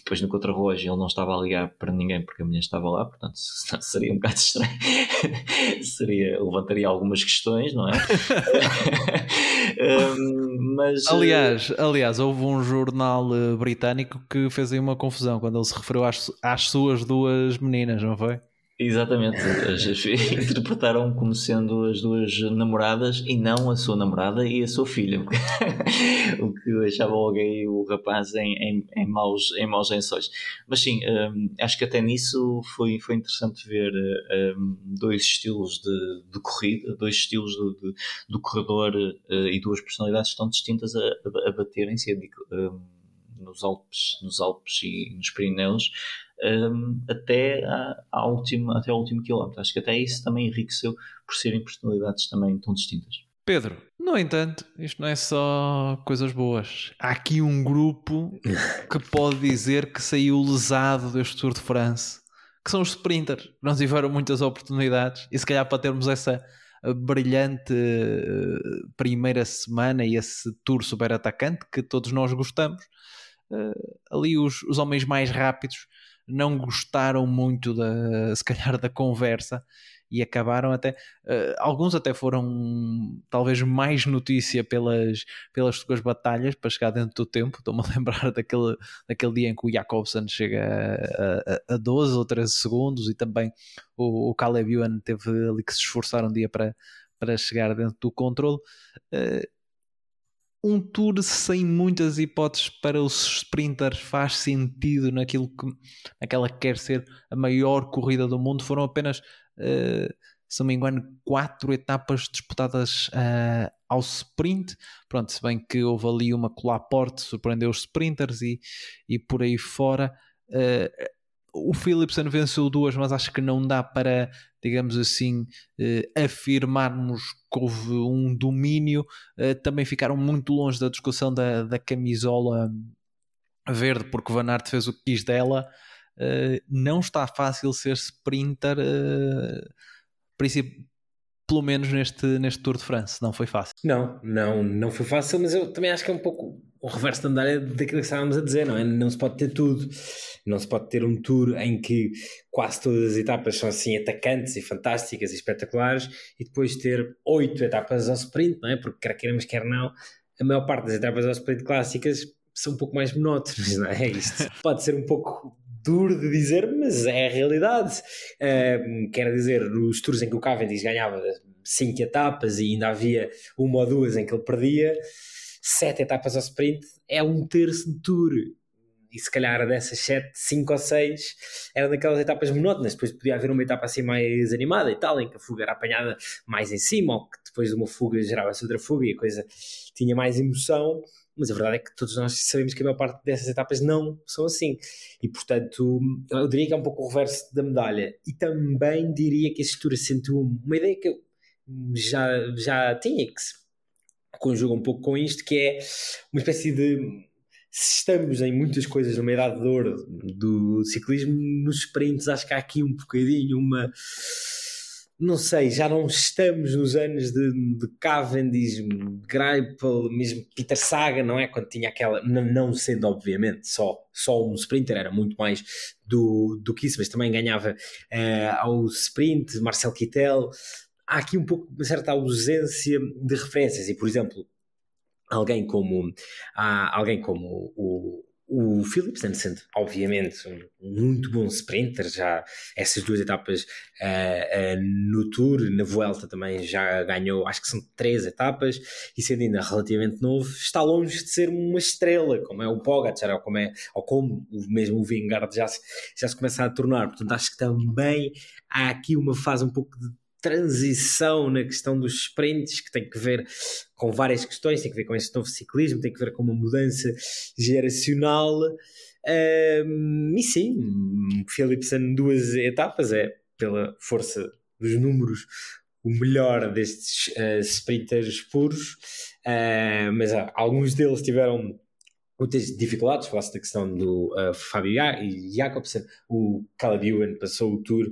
Speaker 2: depois no contrarrelógio ele não estava a ligar para ninguém porque a mulher estava lá, portanto seria um bocado estranho. seria, levantaria algumas questões, não é? um, mas,
Speaker 1: aliás, aliás, houve um jornal eh, britânico que fez aí uma confusão quando ele se referiu às, às suas duas meninas, não foi?
Speaker 2: Exatamente, interpretaram como sendo as duas namoradas e não a sua namorada e a sua filha, o que deixava logo aí o rapaz em, em, em, maus, em maus lençóis. Mas sim, um, acho que até nisso foi, foi interessante ver um, dois estilos de, de corrida, dois estilos do, de, do corredor uh, e duas personalidades tão distintas a, a, a baterem-se um, nos Alpes, nos Alpes e nos Pirineus um, até, à, à última, até ao último quilómetro. Acho que até isso também enriqueceu por serem personalidades também tão distintas.
Speaker 1: Pedro, no entanto, isto não é só coisas boas. Há aqui um grupo que pode dizer que saiu lesado deste Tour de France, que são os sprinters. Não tiveram muitas oportunidades e se calhar para termos essa brilhante eh, primeira semana e esse tour super atacante que todos nós gostamos, eh, ali os, os homens mais rápidos não gostaram muito da, se calhar da conversa e acabaram até uh, alguns até foram talvez mais notícia pelas, pelas suas batalhas para chegar dentro do tempo. Estou-me a lembrar daquele, daquele dia em que o Jacobsen chega a, a, a 12 ou 13 segundos e também o, o Caleb Ewan teve ali que se esforçar um dia para, para chegar dentro do controle. Uh, um tour sem muitas hipóteses para os sprinters faz sentido naquilo que naquela que quer ser a maior corrida do mundo. Foram apenas, uh, se não me engano, quatro etapas disputadas uh, ao sprint. Pronto, se bem que houve ali uma colaporte, surpreendeu os sprinters e, e por aí fora. Uh, o Philipsen venceu duas, mas acho que não dá para, digamos assim, eh, afirmarmos que houve um domínio. Eh, também ficaram muito longe da discussão da, da camisola verde, porque Van Aert fez o que quis dela. Eh, não está fácil ser sprinter, pelo menos neste, neste Tour de France. Não foi fácil.
Speaker 3: Não, não, não foi fácil, mas eu também acho que é um pouco o reverso da medalha daquilo que estávamos a dizer, não é? Não se pode ter tudo. Não se pode ter um tour em que quase todas as etapas são assim atacantes e fantásticas e espetaculares e depois ter oito etapas ao sprint, não é? Porque quer queiramos, quer não, a maior parte das etapas ao sprint clássicas são um pouco mais monótonas, não é? Isto pode ser um pouco duro de dizer, mas é a realidade. Uh, quer dizer, nos tours em que o Cavendish ganhava cinco etapas e ainda havia uma ou duas em que ele perdia, sete etapas ao sprint é um terço de tour. E se calhar dessas sete, cinco ou seis eram daquelas etapas monótonas. Depois podia haver uma etapa assim mais animada e tal, em que a fuga era apanhada mais em cima, ou que depois de uma fuga gerava-se outra fuga e a coisa tinha mais emoção. Mas a verdade é que todos nós sabemos que a maior parte dessas etapas não são assim. E portanto, eu diria que é um pouco o reverso da medalha. E também diria que a estrutura sentiu uma ideia que eu já, já tinha, que se conjuga um pouco com isto, que é uma espécie de se estamos em muitas coisas numa idade de ouro do ciclismo, nos sprints acho que há aqui um bocadinho uma. Não sei, já não estamos nos anos de, de Cavendish, Greipel, mesmo Peter Saga, não é? Quando tinha aquela. Não, sendo, obviamente, só, só um sprinter, era muito mais do, do que isso, mas também ganhava uh, ao sprint, Marcel Kittel há aqui um pouco uma certa ausência de referências e, por exemplo, alguém como alguém como o, o Philipsen, sendo obviamente um muito bom sprinter, já essas duas etapas uh, uh, no Tour, na Vuelta também já ganhou, acho que são três etapas, e sendo ainda relativamente novo, está longe de ser uma estrela, como é o Pogacar, ou como, é, ou como mesmo o Vingard já se, já se começa a tornar. Portanto, acho que também há aqui uma fase um pouco de transição na questão dos sprints, que tem que ver com várias questões, tem que ver com este novo ciclismo, tem que ver com uma mudança geracional. Um, e sim, Philipsen duas etapas é pela força dos números o melhor destes uh, sprinters puros, uh, mas uh, alguns deles tiveram muitas dificuldades, falaste da questão do uh, Fábio Jacobsen, o Caleb Ewan passou o Tour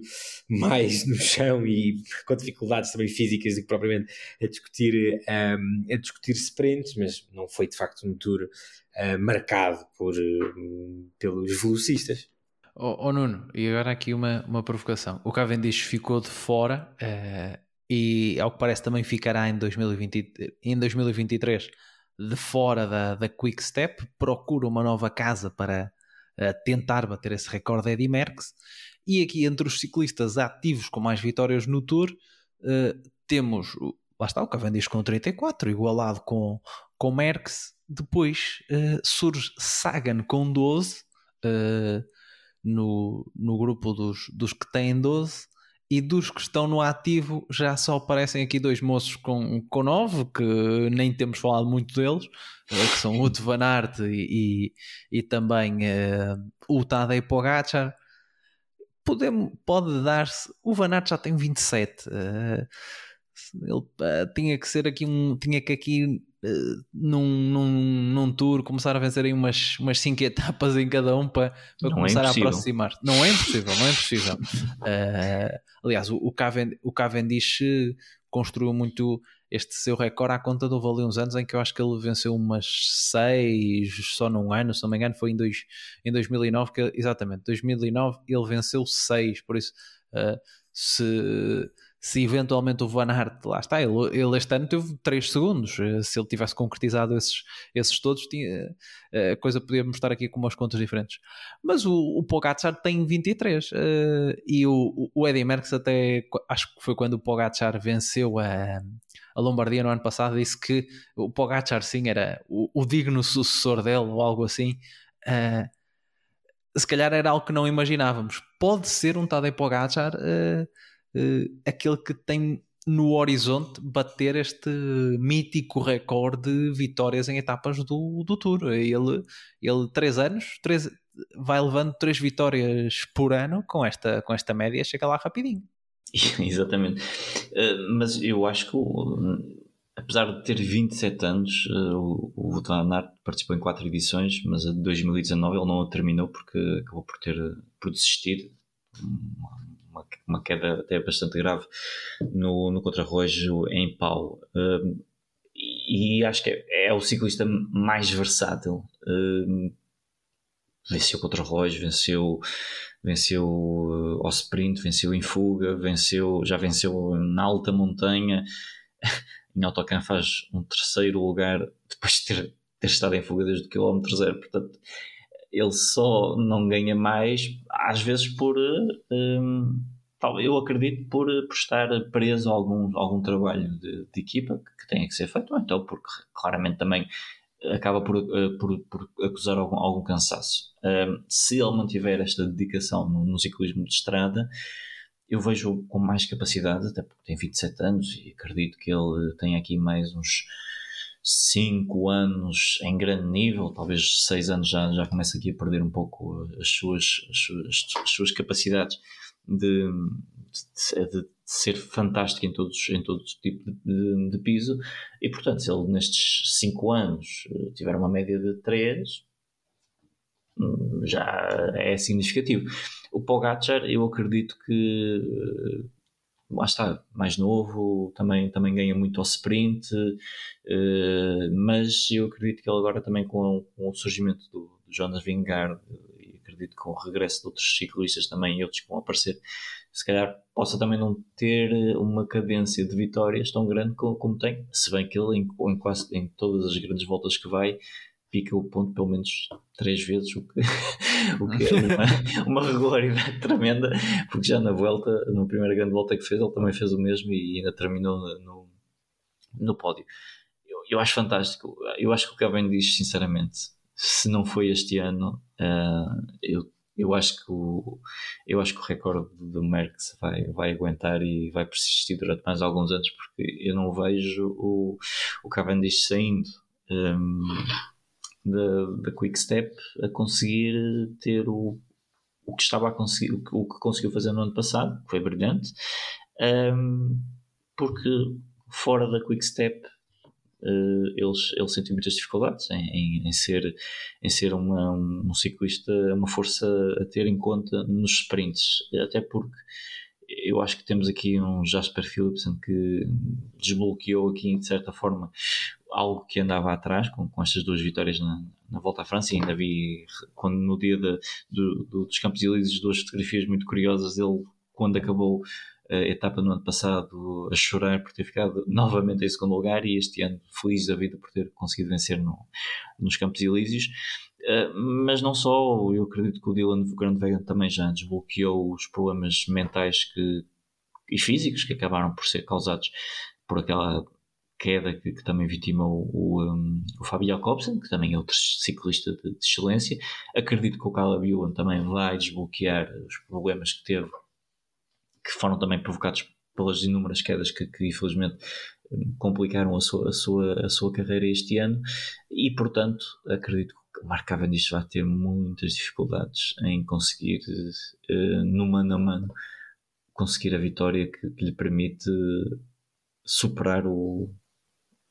Speaker 3: mais no chão e com dificuldades também físicas do que propriamente a discutir, um, ehm, a discutir sprints, mas não foi de facto um Tour uh, marcado por, uh, pelos velocistas.
Speaker 1: Oh, oh, Nuno, e agora aqui uma, uma provocação. O Cavendish ficou de fora e ao que parece também ficará em, 2020, em 2023 de fora da, da Quick Step, procura uma nova casa para uh, tentar bater esse recorde Eddie Merckx E aqui entre os ciclistas ativos com mais vitórias no Tour, uh, temos, lá está o Cavendish com 34, igualado com, com Merckx. Depois uh, surge Sagan com 12 uh, no, no grupo dos, dos que têm 12 e dos que estão no ativo já só aparecem aqui dois moços com, com nove, que nem temos falado muito deles, eh, que são o Van Aert e, e, e também uh, o Tadej Pogacar. Podemos, pode dar-se. O Van Aert já tem 27. Uh, ele uh, tinha que ser aqui um. Tinha que aqui uh, num, num, num tour começar a vencer aí umas, umas cinco etapas em cada um para, para começar é a aproximar. Não é impossível, não é impossível. Uh, aliás, o, o, Cavendish, o Cavendish construiu muito este seu recorde à conta de houve ali uns anos em que eu acho que ele venceu umas seis só num ano, se não me engano, foi em, dois, em 2009, que, exatamente, 2009 ele venceu seis, por isso uh, se se eventualmente o Van Aert, lá está, ele, ele este ano teve 3 segundos, eh, se ele tivesse concretizado esses, esses todos, tinha, eh, a coisa podia estar aqui com umas contas diferentes. Mas o, o Pogacar tem 23 uh, e o, o Eddie Merckx até, acho que foi quando o Pogacar venceu a, a Lombardia no ano passado, disse que o Pogacar sim era o, o digno sucessor dele ou algo assim. Uh, se calhar era algo que não imaginávamos. Pode ser um Tadej Pogacar... Uh, uh, aquele que tem no horizonte bater este mítico recorde de vitórias em etapas do, do Tour. Ele, ele três anos, três, vai levando três vitórias por ano com esta, com esta média, chega lá rapidinho.
Speaker 2: Exatamente. Uh, mas eu acho que, apesar de ter 27 anos, uh, o, Van Aert participou em quatro edições, mas a de 2019 ele não a terminou porque acabou por ter por desistir uma queda até bastante grave no, no contrarrojo em pau. Uh, e acho que é, é, o ciclista mais versátil. Uh, venceu contra-relógio, venceu, venceu uh, ao sprint, venceu em fuga, venceu, já venceu na alta montanha. em autocampo faz um terceiro lugar depois de ter, ter estado em fuga desde o quilómetro zero. Portanto, ele só não ganha mais, às vezes por. Um, eu acredito por, por estar preso a algum, algum trabalho de, de equipa que, tenha que ser feito, ou então porque claramente também acaba por, eh, por, por acusar algum, algum cansaço. Um, se ele mantiver esta dedicação no, no ciclismo de estrada, eu vejo com mais capacidade, até porque tem 27 anos e acredito que ele tem aqui mais uns 5 anos em grande nível, talvez 6 anos já, já começa aqui a perder um pouco as suas, as suas, as suas capacidades de, de, de, ser fantástico em todos, em todo tipo de, de, piso e portanto se ele nestes 5 anos eh, tiver uma média de 3 hum, já é significativo. O Pogacar eu acredito que lá está, mais novo, também, também ganha muito ao sprint, uh, mas eu acredito que ele agora também com, com o surgimento do, do Jonas Vingard e acredito que com o regresso de outros ciclistas também e outros que vão aparecer, se calhar possa também não ter uma cadência de vitórias tão grande como, como tem, se bem que ele em, em quase em todas as grandes voltas que vai pica o ponto pelo menos três vezes, o que, o que é uma, uma regularidade tremenda, porque já na volta, na primeira grande volta que fez, ele também fez o mesmo e ainda terminou no, no pódio. Eu, eu acho fantástico. Eu acho que o Kevin diz, sinceramente, se não foi este ano, uh, eu, eu acho que o eu acho que o recorde do Merckx vai, vai aguentar e vai persistir durante mais alguns anos porque eu não vejo o, o Cavendish saindo um, da, da Quick Step a conseguir ter o, o que estava a conseguir, o que, o que conseguiu fazer no ano passado, que foi brilhante, um, porque fora da Quick Step uh, eles, eles sentem muitas dificuldades em, em, em, ser, em ser uma, um ciclista, uma força a ter em conta nos sprints, até porque eu acho que temos aqui um Jasper Philipsen que desbloqueou aqui de certa forma algo que andava atrás com, com estas duas vitórias na, na volta à França. E ainda vi quando no dia de, do, do, dos Campos Elíseos duas fotografias muito curiosas. Dele quando acabou a etapa no ano passado a chorar por ter ficado novamente em segundo lugar. E este ano feliz da vida por ter conseguido vencer no, nos Campos Elíseos mas não só, eu acredito que o Dylan Grandvegan também já desbloqueou os problemas mentais que, e físicos que acabaram por ser causados por aquela queda que, que também vitimou o, um, o Jacobsen, que também é outro ciclista de, de excelência. Acredito que o Caleb Ewan também vai desbloquear os problemas que teve, que foram também provocados pelas inúmeras quedas que, que infelizmente hum, complicaram a sua, a, sua, a sua carreira este ano e portanto acredito que Mark Cavendish vai ter muitas dificuldades em conseguir uh, no mano a mano conseguir a vitória que, que lhe permite superar o,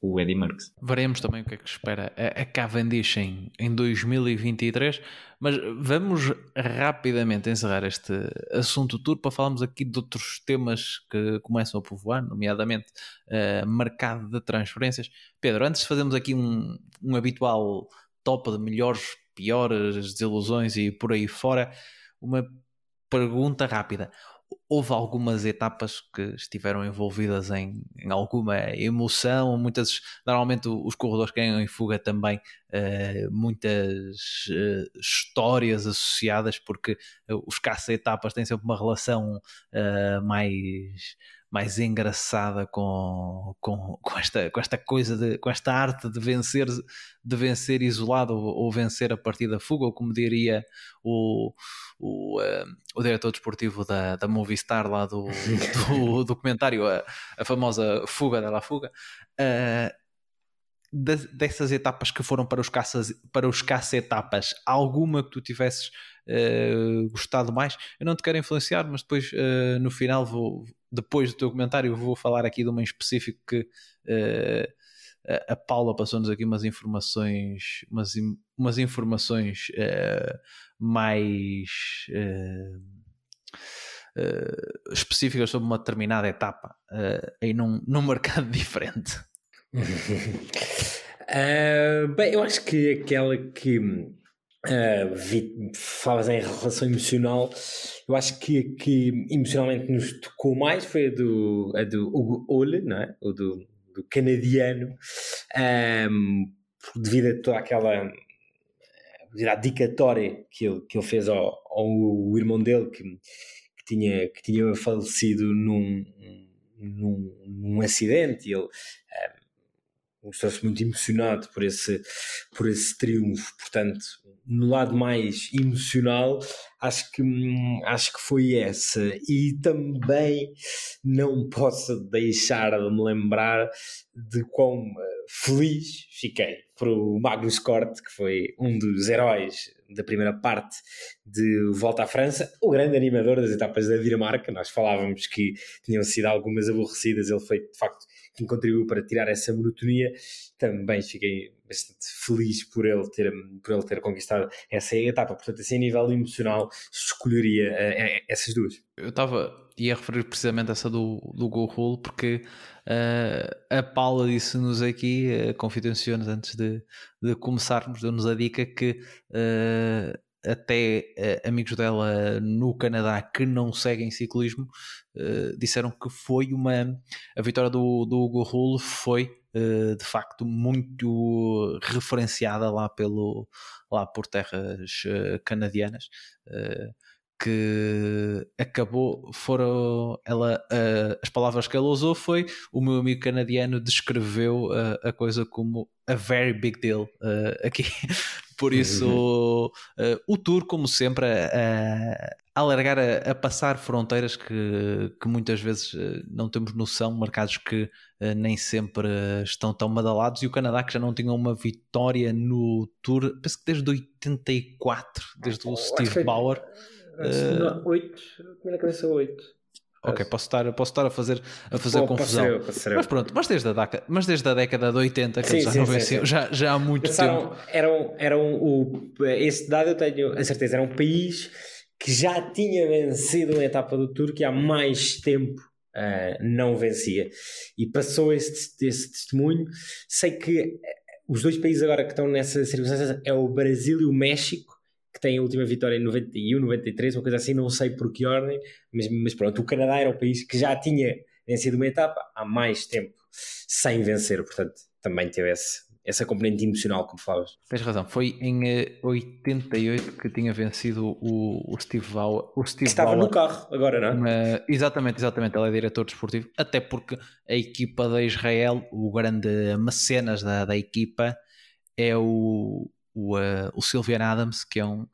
Speaker 2: o Eddie Merckx.
Speaker 1: Veremos também o que é que espera a, Cavendish em, em 2023, mas vamos rapidamente encerrar este assunto tour para falarmos aqui de outros temas que começam a povoar, nomeadamente uh, mercado de transferências. Pedro, antes de fazermos aqui um, um habitual top de melhores, piores, desilusões e por aí fora, uma pergunta rápida. Houve algumas etapas que estiveram envolvidas em, em, alguma emoção, muitas, normalmente os corredores que ganham em fuga também uh, muitas uh, histórias associadas, porque uh, os caça-etapas têm sempre uma relação mais mais engraçada com, com, com, esta, com esta coisa, de, com esta arte de vencer, de vencer isolado ou, ou vencer a partir da fuga, ou como diria o, o, uh, o diretor desportivo da, da Movistar lá do, do documentário, a, a famosa fuga da la fuga. Uh, dessas etapas que foram para os caças para os caça-etapas, alguma que tu tivesses uh, gostado mais? Eu não te quero influenciar, mas depois uh, no final vou, depois do teu comentário, vou falar aqui de uma em específico que uh, a Paula passou-nos aqui umas informações, umas, umas informações uh, mais uh, específicas sobre uma determinada etapa aí num, num mercado diferente.
Speaker 3: bem, eu acho que aquela que Uh, vi, falavas em relação emocional, eu acho que que emocionalmente nos tocou mais foi a do, a do Hugo Ole, não é? o do, do canadiano, um, devido a toda aquela a dedicatória que ele, que ele fez ao, ao irmão dele que, que, tinha, que tinha falecido num, num, num acidente e ele um, mostrou-se muito emocionado por esse, por esse triunfo, portanto no lado mais emocional, acho que, hum, acho que foi essa. E também não posso deixar de me lembrar de eh, feliz fiquei por o Magnus Cort, que foi um dos heróis da primeira parte de Volta à França, o grande animador das etapas da Dinamarca. Nós falávamos que tinham sido algumas aborrecidas, ele foi de facto quem contribuiu para tirar essa monotonia. Também fiquei bastante feliz por ele ter, por ele ter conquistado essa etapa. Portanto, assim, a nível emocional, escolheria uh, essas duas.
Speaker 1: Eu estava, ia referir precisamente essa do, do Go porque uh, a Paula disse-nos aqui, uh, confidenciou-nos antes de, de começarmos, deu-nos a dica que uh, até uh, amigos dela no Canadá que não seguem ciclismo uh, disseram que foi uma a vitória do, do Hugo foi de facto muito referenciada lá pelo lá por terras canadianas que acabou foram ela uh, as palavras que ela usou foi o meu amigo canadiano descreveu uh, a coisa como a very big deal uh, aqui. Por isso o tour como sempre a, a alargar a, a, passar fronteiras que, que muitas vezes não temos noção mercados que nem sempre estão tão badalados e o Canadá que já não tinha uma vitória no tour penso que desde 84 desde o Steve Bauer
Speaker 3: Uh, 8, na cabeça 8.
Speaker 1: Ok, posso estar, posso estar a fazer, a fazer Pô, confusão. mas pronto, mas desde, a década, mas desde a década de 80 que sim, já sim, não venciam, já, já há muito Pensaram, tempo.
Speaker 3: Eram, eram o, esse dado eu tenho a certeza, era um país que já tinha vencido uma etapa do Tour que há mais tempo uh, não vencia. E passou esse, esse testemunho. Sei que os dois países agora que estão nessa circunstância é o Brasil e o México que tem a última vitória em 91, 93, uma coisa assim, não sei por que ordem, mas, mas pronto, o Canadá era um país que já tinha vencido uma etapa há mais tempo sem vencer, portanto também teve esse, essa componente emocional, como falavas.
Speaker 1: Tens razão, foi em 88 que tinha vencido o, o Steve Bauer. O Steve
Speaker 3: Estava
Speaker 1: Bauer,
Speaker 3: no carro agora, não é?
Speaker 1: Uh, exatamente, exatamente. Ele é diretor desportivo, até porque a equipa da Israel, o grande mecenas da, da equipa, é o, o, uh, o Sylvian Adams, que é um,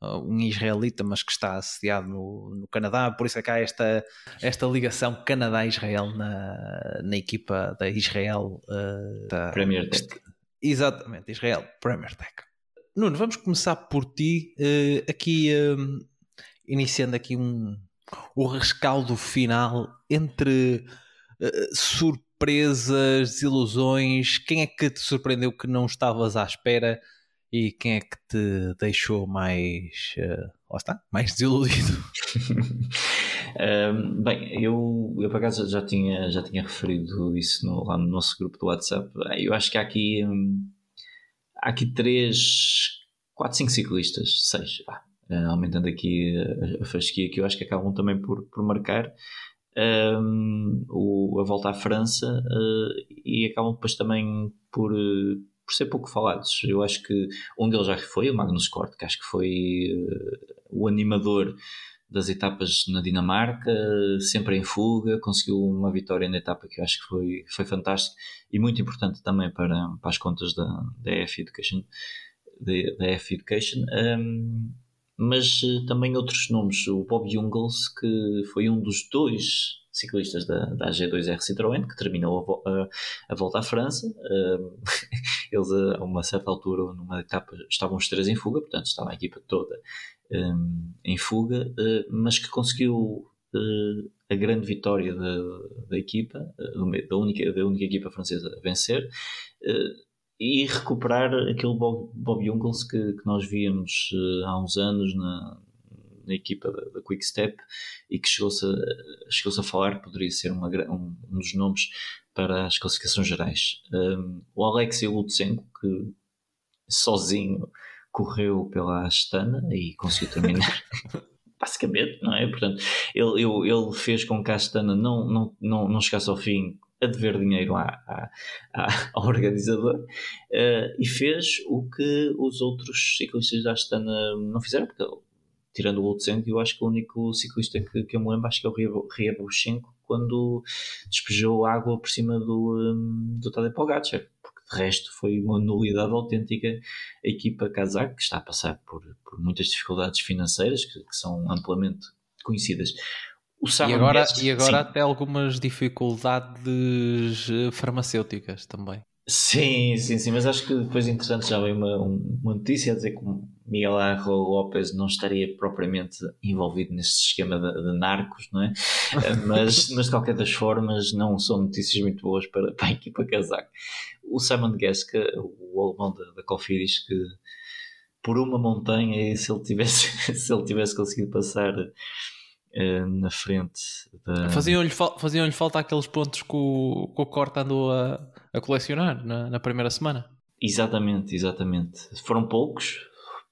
Speaker 1: um israelita, mas que está assediado no, no Canadá, por isso é que há esta, esta ligação Canadá-Israel na, na equipa da Israel uh, da,
Speaker 2: Premier Tech.
Speaker 1: Exatamente, Israel Premier Tech. Nuno, vamos começar por ti, uh, aqui um, iniciando aqui um, o rescaldo final entre uh, surpresas, desilusões, quem é que te surpreendeu que não estavas à espera? E quem é que te deixou mais, uh, lá está, mais desiludido?
Speaker 2: bem, eu, eu por acaso já tinha, já tinha referido isso no, lá no nosso grupo do WhatsApp. Eu acho que há aqui, um, há aqui três, quatro, cinco ciclistas, seis, uh, aumentando aqui a, fasquia que eu acho que acabam também por, por marcar. O, a volta à França uh, e acabam depois também por, por ser pouco falados. Eu acho que um deles já foi o Magnus Kort, que acho que foi uh, o animador das etapas na Dinamarca, sempre em fuga, conseguiu uma vitória na etapa que eu acho que foi, foi fantástico e muito importante também para, para as contas da, da F Education. Da, da F Education. Um, mas uh, também outros nomes, o Bob Jungels, que foi um dos dois ciclistas da, da AG2R Citroën, que terminou a, a, a volta à França. Uh, eles, a uma certa altura, numa etapa, estavam os três em fuga, portanto, estava a equipa toda um, em fuga, uh, mas que conseguiu uh, a grande vitória da, da equipa, da, única, da única equipa francesa a vencer. e recuperar aquele Bob, Bob que, que nós víamos há uns anos na, na equipa da, da Quick Step e que chegou-se a, chegou a falar poderia ser uma, um, um, dos nomes para as classificações gerais. Um, o Alexei Lutsenko, que sozinho correu pela Astana e conseguiu terminar. Basicamente, não é? Portanto, ele, ele, ele fez com que a Astana não, não, não, não chegasse ao fim a dever dinheiro à, à, à, ao organizador uh, e fez o que os outros ciclistas da Astana não fizeram, porque tirando o Lutsenko, eu acho que o único ciclista que, que eu me lembro acho que é o Riabushenko quando despejou água por cima do, um, do Tadej Pogacar, de resto foi uma nulidade autêntica a equipa kazakh, que está a passar por, por muitas dificuldades financeiras que, que são amplamente conhecidas.
Speaker 1: e agora, e agora até algumas dificuldades farmacêuticas também.
Speaker 2: Sim, sim, sim, mas acho que depois interessante já veio uma, uma notícia a dizer que Miguel Arro Lopes não estaria propriamente envolvido neste esquema de, de narcos, não é? mas, mas de qualquer das formas não são notícias muito boas para, para a equipa casaca. O Simon Geska, o alemão da, da Cofidis, que por uma montanha, se ele tivesse, se ele tivesse conseguido passar uh, na frente da...
Speaker 1: Faziam-lhe faziam falta aqueles pontos que o, que o Corta andou a, a colecionar na, na primeira semana.
Speaker 2: Exatamente, exatamente. Foram poucos,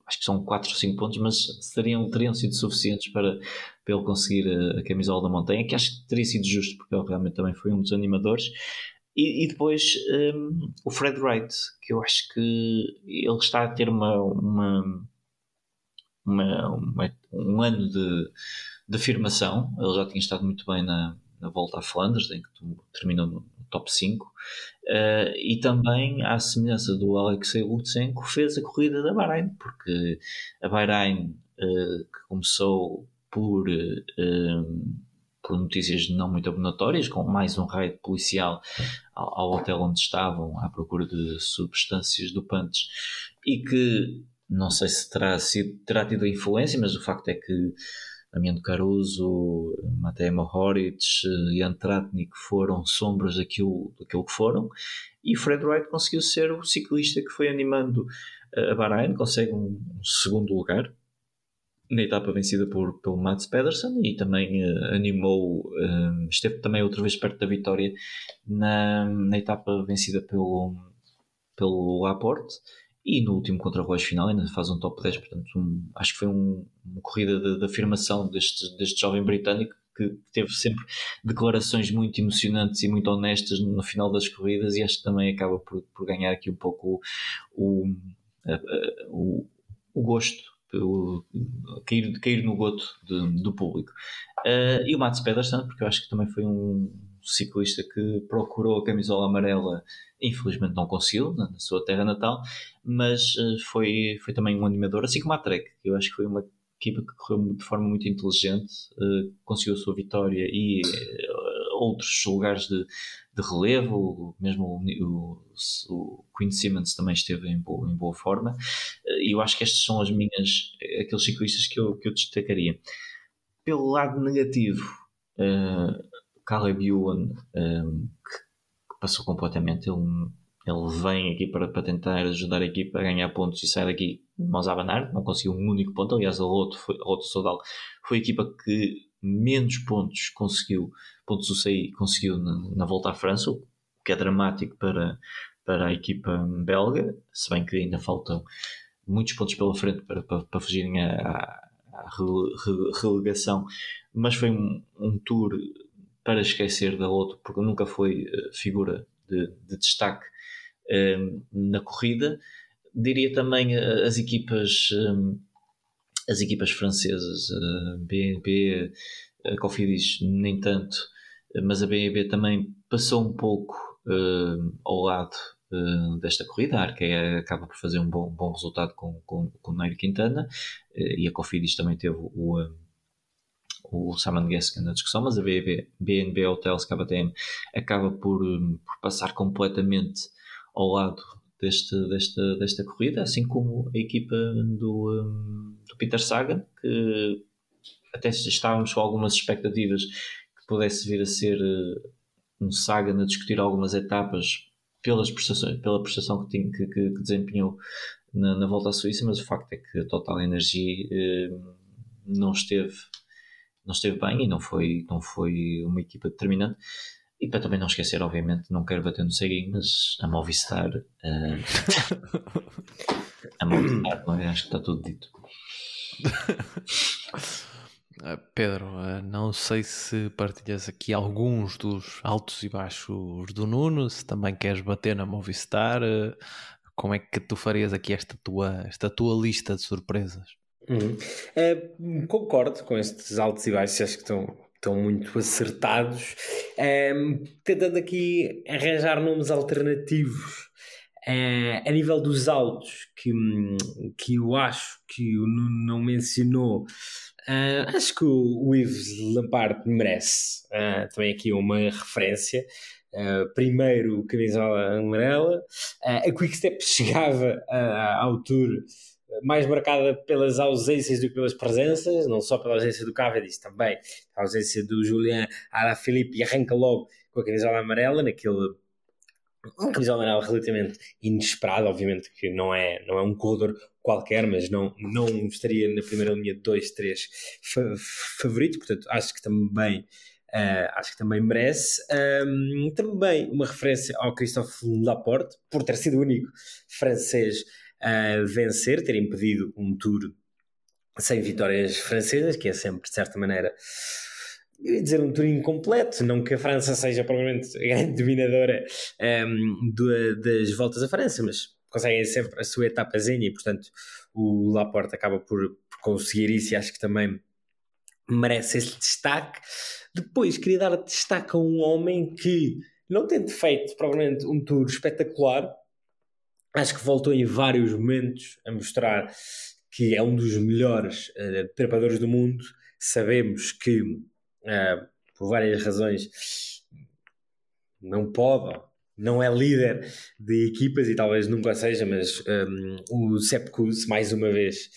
Speaker 2: acho que são 4 ou 5 pontos, mas seriam, teriam sido suficientes para, para ele conseguir a, a, camisola da montanha, que acho que teria sido justo, porque ele realmente também foi um dos animadores. E, e depois um, o Fred Wright, que eu acho que ele está a ter uma, uma, uma, uma um ano de, de afirmação. Ele já tinha estado muito bem na, na volta a Flandres, em que terminou no top 5. Uh, eh, e também, à semelhança do Alexei Lutsenko, fez a corrida da Bahrein, porque a Bahrein, uh, que começou por, uh, por notícias não muito abonatórias, com mais um raid policial ao, ao, hotel onde estavam à procura de substâncias dopantes, e que não sei se terá, sido, terá tido influência, mas o facto é que Damiano Caruso, Matej Mohoric e Antratnik foram sombras daquilo, daquilo que foram e Fred Wright conseguiu ser o ciclista que foi animando a Bahrein, consegue um segundo lugar na etapa vencida por, pelo Mats Pedersen e também uh, animou, uh, esteve também outra vez perto da vitória na, na etapa vencida pelo, pelo Laporte e no último contra-relógio final ainda faz um top 10, portanto um, acho que foi um, uma corrida de, de, afirmação deste, deste jovem britânico que teve sempre declarações muito emocionantes e muito honestas no final das corridas e acho que também acaba por, por ganhar aqui um pouco o, o, o, o gosto cair, cair no goto de, do público. Uh, e o Mats Pedersen, porque eu acho que também foi um ciclista que procurou a camisola amarela, infelizmente não conseguiu na, na sua terra natal, mas uh, foi, foi também um animador, assim como a Trek, que eu acho que foi uma equipa que correu de forma muito inteligente, uh, conseguiu a sua vitória e outros lugares de, de relevo, mesmo o, o, Queen Simmons também esteve em boa, em boa forma, e eu acho que estas são as minhas, aqueles ciclistas que eu, que eu destacaria. Pelo lado negativo, uh, Caleb Ewan, um, que passou completamente, ele, ele vem aqui para, para tentar ajudar a equipa a ganhar pontos e sai daqui de mãos a abanar, não conseguiu um único ponto, aliás a Lotto, foi, a Sodal foi a equipa que menos pontos conseguiu, pontos do CI conseguiu na, na volta à França, o que é dramático para, para a equipa belga, se bem que ainda faltam muitos pontos pela frente para, para, para fugirem à, relegação, mas foi um, um tour para esquecer da Lotto, porque nunca foi uh, figura de, de destaque uh, na corrida. Diria também uh, as equipas um, as equipas francesas, a BNB, a Cofidis nem tanto, mas a BNB também passou um pouco ao lado desta corrida. A Arqueia acaba por fazer um bom, bom resultado com, com, com o Nairo Quintana e a Cofidis também teve o, o Simon Gaskin na discussão, mas a BNB, BNB Hotels KTM acaba por, por passar completamente ao lado deste, desta, desta corrida, assim como a equipa do, um, do Peter Sagan, que até estávamos com algumas expectativas que pudesse vir a ser uh, um Sagan a discutir algumas etapas pelas prestações, pela prestação que, tinha, que, que, que desempenhou na, na, volta à Suíça, mas o facto é que a Total Energy uh, não esteve não esteve bem e não foi, não foi uma equipa determinante. E para também não esquecer, obviamente, não quero bater no ceguinho, mas a Movistar. Uh, a Movistar, não é? acho que está tudo dito.
Speaker 1: Eh, Pedro, eh, não sei se partilhas aqui alguns dos altos e baixos do Nuno, se também queres bater na Movistar, como é que tu farias aqui esta tua, esta tua lista de surpresas?
Speaker 3: Uhum. Uh, concordo com estes altos e baixos, acho que estão, estão muito acertados. Uh, tentando aqui arranjar nomes alternativos uh, a nível dos altos, que, que eu acho que o Nuno não mencionou. acho que o, Yves Lampard merece também aqui uma referência. Uh, primeiro camisola amarela, uh, a Quickstep chegava uh, ao Tour mais marcada pelas ausências do que pelas presenças, não só pela ausência do Cavendish, também a ausência do Julian Alaphilippe e arranca logo com a camisola amarela, naquele uma camisola amarela relativamente inesperada, obviamente que não é, não é um corredor qualquer, mas não, não estaria na primeira linha de dois, três fa favoritos, portanto acho que também uh, acho que também merece. Um, também uma referência ao Christophe Laporte, por ter sido o único francês a vencer, ter impedido um tour sem vitórias francesas, que é sempre, de certa maneira, eu ia dizer um tour incompleto, não que a França seja provavelmente a grande dominadora um, ehm, do, das voltas à França, mas conseguem sempre a sua etapazinha e, portanto, o Laporte acaba por, por conseguir isso e acho que também merece esse destaque. Depois, queria dar destaque a um homem que, não tendo feito provavelmente um tour espetacular, acho que voltou em vários momentos a mostrar que é um dos melhores uh, trepadores do mundo. Sabemos que, uh, por várias razões, não pode, não é líder de equipas e talvez nunca seja, mas um, ehm, o Sepp mais uma vez,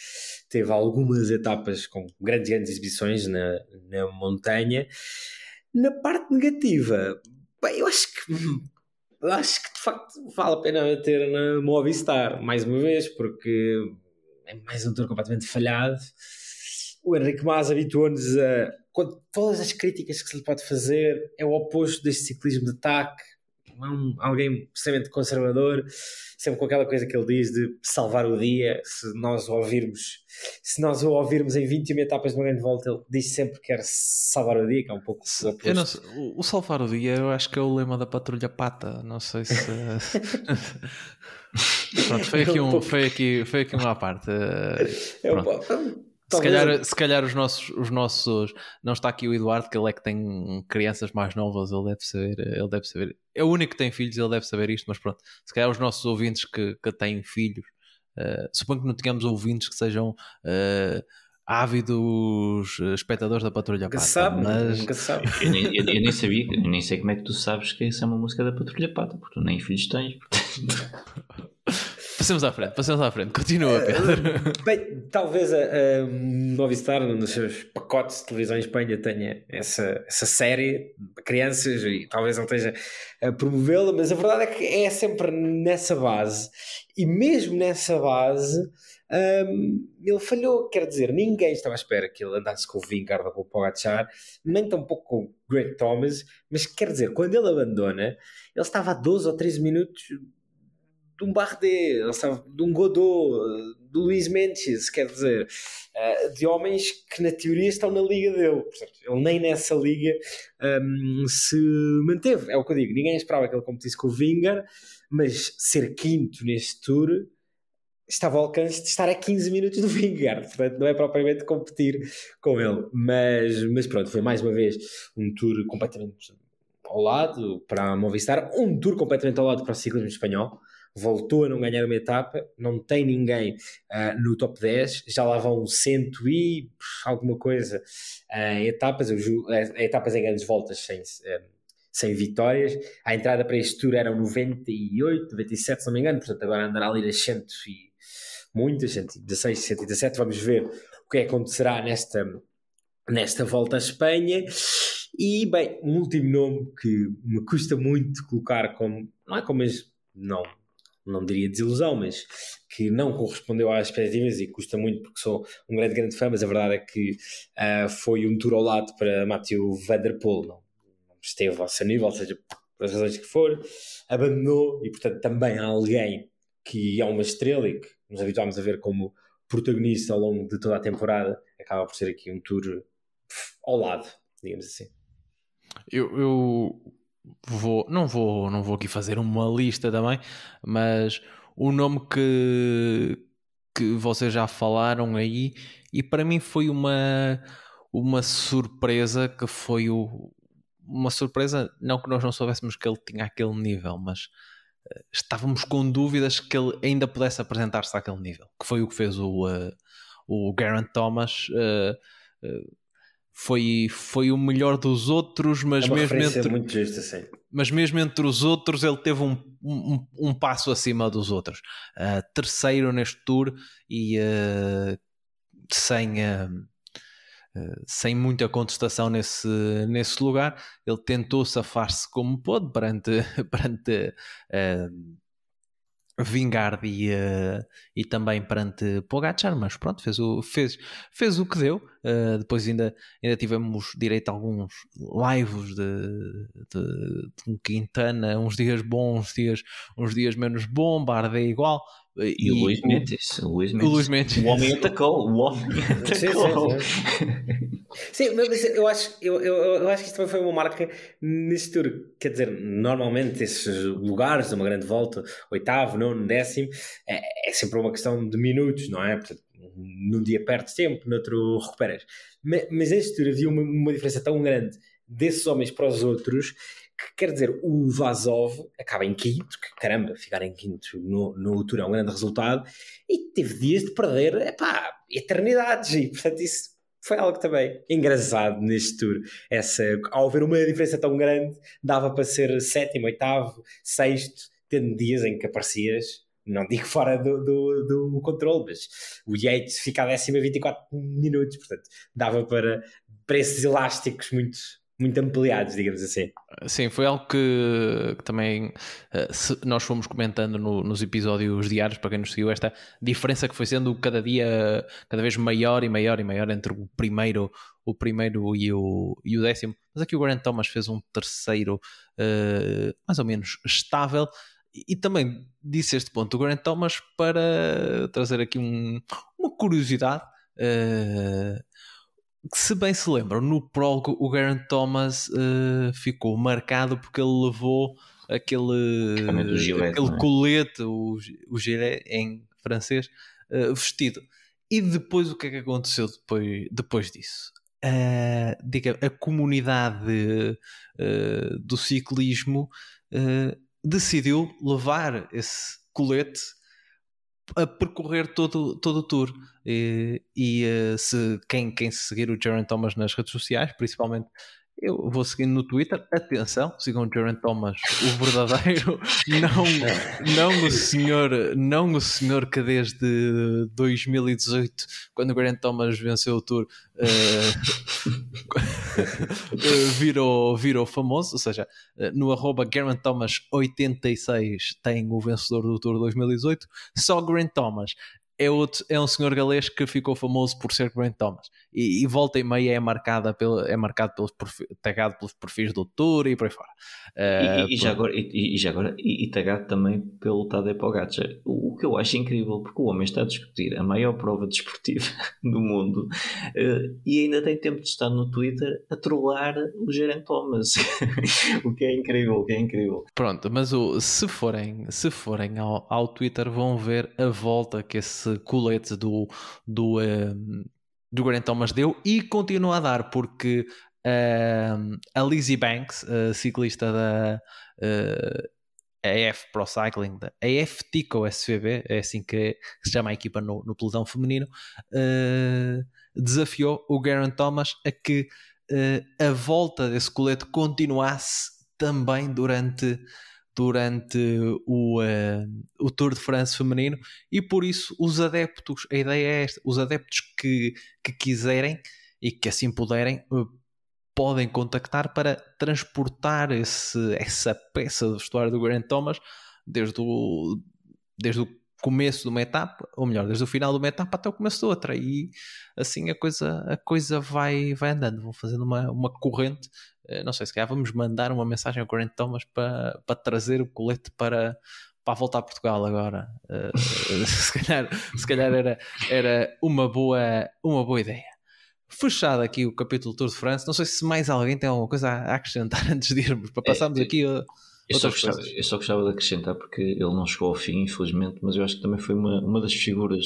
Speaker 3: teve algumas etapas com grandes, grandes exibições na, na montanha. Na parte negativa, bem, eu acho que acho que de facto vale a pena ter na Movistar mais uma vez, porque é mais um tour completamente falhado. O Henrique Mas habituou-nos a. Com todas as críticas que se lhe pode fazer, é o oposto deste ciclismo de ataque. Um, alguém extremamente conservador, sempre com aquela coisa que ele diz de salvar o dia. Se nós o ouvirmos, se nós o ouvirmos em 21 etapas de uma grande volta, ele diz sempre que quer salvar o dia, que é um pouco
Speaker 1: oposto. Não, o, o, salvar o dia, eu acho que é o lema da patrulha pata. Não sei se. Pronto, foi aqui, um, foi aqui, foi aqui uma parte. É um, se calhar, se calhar os nossos, os nossos. Não está aqui o Eduardo, que ele é que tem crianças mais novas, ele deve saber. Ele deve saber. É o único que tem filhos, ele deve saber isto, mas pronto. Se calhar os nossos ouvintes que, que têm filhos, uh, suponho que não tenhamos ouvintes que sejam. Uh, ávidos espectadores da Patrulha
Speaker 3: Pata. Sabe, mas... Nunca
Speaker 2: sabe. Eu, nem, eu, eu, nem sabia, eu nem sei como é que tu sabes que essa é uma música da Patrulha Pata, porque tu nem filhos tens. Portanto...
Speaker 1: Passemos à frente, passemos à frente. Continua, Pedro.
Speaker 3: Uh, bem, talvez a, a Movistar, num dos seus pacotes de televisão em Espanha, tenha essa, essa série para crianças e talvez não esteja a promovê-la, mas a verdade é que é sempre nessa base. E mesmo nessa base, um, ele falhou. Quer dizer, ninguém estava à espera que ele andasse com o Vingard ou com o Pogachar, nem tampouco com o Greg Thomas, mas quer dizer, quando ele abandona, ele estava a 12 ou 13 minutos de um Bardet, de um Godot, do Luís Mendes, quer dizer, eh, de homens que na teoria estão na liga dele. Portanto, ele nem nessa liga um, se manteve. É o que eu digo, ninguém esperava que ele competisse com o Vingar, mas ser quinto neste tour estava ao alcance de estar a 15 minutos do Vingar, portanto não é propriamente competir com ele. Mas, mas pronto, foi mais uma vez um tour completamente ao lado para a Movistar, um tour completamente ao lado para o ciclismo espanhol voltou a não ganhar uma etapa, não tem ninguém uh, no top 10, já lá vão cento e alguma coisa uh, etapas, uh, etapas em grandes voltas sem, sem vitórias. A entrada para este tour eram 98, 97, se não me engano, portanto agora andará ali nas cento e muitas, 116, 117. Vamos ver o que é que acontecerá nesta, nesta volta à Espanha. E bem, um último nome que me custa muito colocar como, não é como, mas não não diria desilusão, mas que não correspondeu às expectativas e custa muito porque sou um grande, grande fã, mas a verdade é que uh, foi um tour ao lado para Matthew Van Der Poel, não, não esteve ao seu nível, seja, por as razões que for, abandonou e portanto também há alguém que é uma estrela e que nos habituámos a ver como protagonista ao longo de toda a temporada, acaba por ser aqui um tour ao lado, digamos assim.
Speaker 1: Eu, eu vou, não vou, não vou aqui fazer uma lista também, mas o nome que, que vocês já falaram aí, e para mim foi uma, uma surpresa que foi o, uma surpresa, não que nós não soubéssemos que ele tinha aquele nível, mas uh, estávamos com dúvidas que ele ainda pudesse apresentar-se àquele nível, que foi o que fez o, uh, o Garant Thomas. Uh, foi, foi o melhor dos outros, mas é mesmo entre,
Speaker 3: muito justa, sim.
Speaker 1: mas mesmo entre os outros ele teve um, um, um passo acima dos outros. Uh, terceiro neste tour e uh, sem, uh, sem muita contestação nesse, nesse lugar. Ele tentou safar-se como pôde perante, perante Vingard e, uh, e também perante Pogacar, mas pronto, fez o, fez, fez o que deu. Uh, depois ainda, ainda tivemos direito a alguns lives de, de, de Quintana, uns dias bons, uns dias, uns dias menos bom, Bardet igual.
Speaker 2: E, e, o Luís Mendes, o Luís Mendes. O, Luís Mendes. o homem atacou, o homem atacou.
Speaker 3: Sim, sim, sim. sim mas eu acho, eu, eu, eu, acho que isto também foi uma marca nesse tour. Quer dizer, normalmente esses lugares uma grande volta, oitavo, nono, décimo, é, é sempre uma questão de minutos, não é? Portanto, num dia perdes tempo, no outro recuperas. Mas, mas neste tour havia uma, uma diferença tão grande desses homens para os outros que quer dizer, o Vazov acaba em quinto, que caramba, ficar em quinto no, no Tour é um grande resultado, e teve dias de perder, epá, eternidades, e portanto isso foi algo também engraçado neste Tour. Essa, ao ver uma diferença tão grande, dava para ser sétimo, oitavo, sexto, tendo dias em que aparecias, não digo fora do, do, do controle, mas o Yates fica a décima 24 minutos, portanto, dava para, esses elásticos muito muito ampliados, digamos assim.
Speaker 1: Sim, foi algo que, que também uh, nós fomos comentando no, nos episódios diários, para quem nos seguiu, esta diferença que foi sendo cada dia cada vez maior e maior e maior entre o primeiro, o primeiro e, o, e o décimo. Mas aqui o Grant Thomas fez um terceiro uh, mais ou menos estável. E, e também disse este ponto, o Grant Thomas, para trazer aqui um, uma curiosidade. Uh, se bem se lembram, no prólogo o Garen Thomas uh, ficou marcado porque ele levou aquele, aquele
Speaker 2: é?
Speaker 1: colete, o, o gilet em francês, uh, vestido. E depois o que é que aconteceu depois, depois disso? Uh, diga, a comunidade do ciclismo decidiu levar esse colete a percorrer todo, todo o tour. E, e uh, se quem, quem seguir o Jaron Thomas nas redes sociais, principalmente eu vou seguindo no Twitter. Atenção, sigam o Jaron Thomas, o verdadeiro, não, não o senhor, não o senhor que desde 2018, quando o Grant Thomas venceu o Tour, uh, virou, virou famoso. Ou seja, uh, no arroba Grant Thomas 86 tem o vencedor do Tour 2018. Só Grant Thomas é, outro, é um senhor galês que ficou famoso por ser Grant Thomas. E, e volta e meia é marcada pelo, é marcado pelos tagado pelos perfis do Tour e por aí fora.
Speaker 2: Uh, e, e, por... já agora, e, e, já agora e, tagado também pelo Tadej Pogacar. O, o, que eu acho incrível porque o homem está a discutir a maior prova desportiva do mundo uh, e ainda tem tempo de estar no Twitter a trollar o Geraint Thomas. O que é incrível o que é incrível.
Speaker 1: Pronto mas o, se forem se forem ao, ao Twitter vão ver a volta que esse colete do, do, um, do Grant Thomas deu e continua a dar, porque um, a Lizzie Banks, ciclista da uh, AF Pro Cycling, da AF Tico SVB, é assim que, se chama a equipa no, no pelotão feminino, uh, desafiou o Geraint Thomas a que uh, a volta desse colete continuasse também durante durante o, uh, o Tour de France feminino e por isso os adeptos, a ideia é esta, os adeptos que, que quiserem e que assim puderem uh, podem contactar para transportar esse, essa peça do vestuário do Grant Thomas desde o, desde o começo de uma etapa, ou melhor, desde o final de uma etapa até o começo da outra, e assim a coisa, a coisa vai, vai andando, vão fazendo uma, uma corrente eh, não sei, se calhar vamos mandar uma mensagem ao Grant Thomas para, para trazer o colete para, para voltar a Portugal agora. Uh, se calhar, se calhar era, era uma, boa, uma boa ideia. Fechado aqui o capítulo Tour de France, não sei se mais alguém tem alguma coisa a acrescentar antes de irmos, para passarmos é, aqui a,
Speaker 2: eu só, gostava, eu só, gostava, de acrescentar porque ele não chegou ao fim, infelizmente, mas eu acho que também foi uma, uma das figuras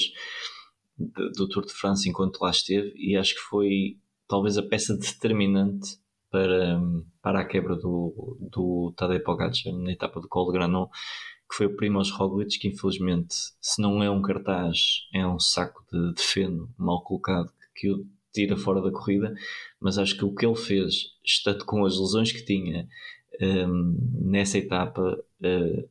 Speaker 2: de, do Tour de France enquanto lá esteve e acho que foi talvez a peça determinante para, para a quebra do, do Tadej Pogacar na etapa do Col de Granon, que foi o Primoz Roglic, que infelizmente, se não é um cartaz, é um saco de, de feno mal colocado que o tira fora da corrida, mas acho que o que ele fez, estando com as lesões que tinha nessa etapa, uh,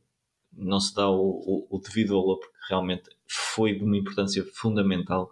Speaker 2: não se dá o, o, o devido valor, porque realmente foi de uma importância fundamental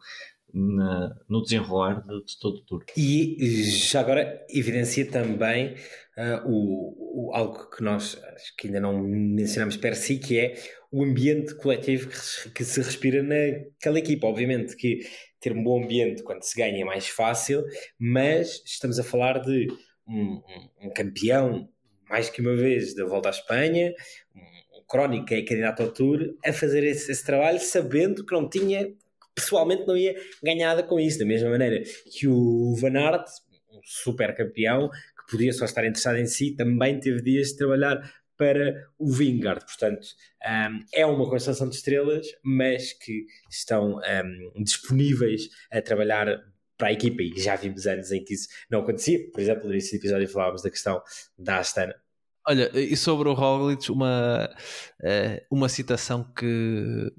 Speaker 2: na, no desenrolar de, de, todo o tour.
Speaker 3: E já agora evidencia também uh, o, o, algo que nós acho que ainda não mencionamos per si, que é o ambiente coletivo que, que se respira naquela equipa. Obviamente que ter um bom ambiente quando se ganha é mais fácil, mas estamos a falar de um, um campeão, mais que uma vez, da volta à Espanha, um, crónico que é candidato ao Tour, a fazer esse, esse trabalho sabendo que não tinha pessoalmente não ia ganhar nada com isso, da mesma maneira que o Van Aert, um super campeão, que podia só estar interessado em si, também teve dias de trabalhar para o Vingard. Portanto, um, é uma constelação de estrelas, mas que estão um, disponíveis a trabalhar para a equipa e já vimos anos em que isso não acontecia. Por exemplo, nesse episódio falávamos da questão da Astana.
Speaker 1: Olha, e sobre o Roglic, uma, eh, uma citação que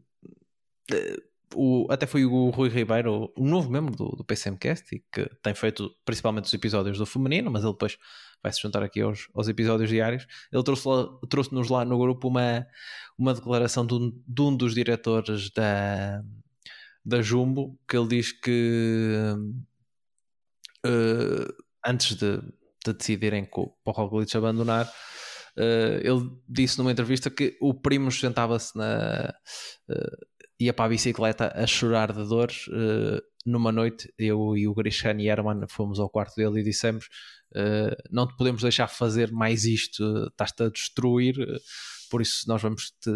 Speaker 1: eh, o, até foi o Rui Ribeiro, um novo membro do, do PCMcast, e que tem feito principalmente os episódios do feminino, mas ele depois vai se juntar aqui aos, aos episódios diários. Ele trouxe-nos trouxe lá no grupo uma, uma declaração de um, de um dos diretores da, da Jumbo, que ele diz que uh, antes de de decidirem para o Roglic abandonar, uh, ele disse numa entrevista que o primo sentava-se na. Uh, ia para a bicicleta a chorar de dor. Uh, numa noite, eu e o Grishan Herman fomos ao quarto dele e dissemos: Não te podemos deixar fazer mais isto, estás-te a destruir. por isso, nós vamos te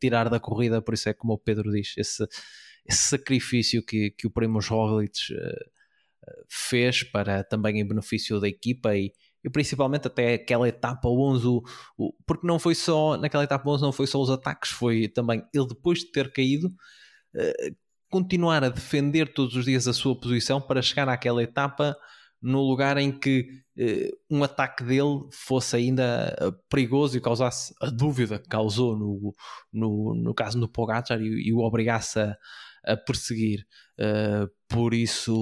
Speaker 1: tirar da corrida. Por isso, é como o Pedro diz: esse, esse sacrifício que, que o Primoz Roglic fez para também em benefício da equipa e, e principalmente até aquela etapa 11, o, o, porque não foi só, naquela etapa 11 não foi só os ataques, foi também ele depois de ter caído, uh, continuar a defender todos os dias a sua posição para chegar àquela etapa no lugar em que uh, um ataque dele fosse ainda perigoso e causasse a dúvida que causou no, no, no caso do Pogacar e, e o obrigasse a, a perseguir. por isso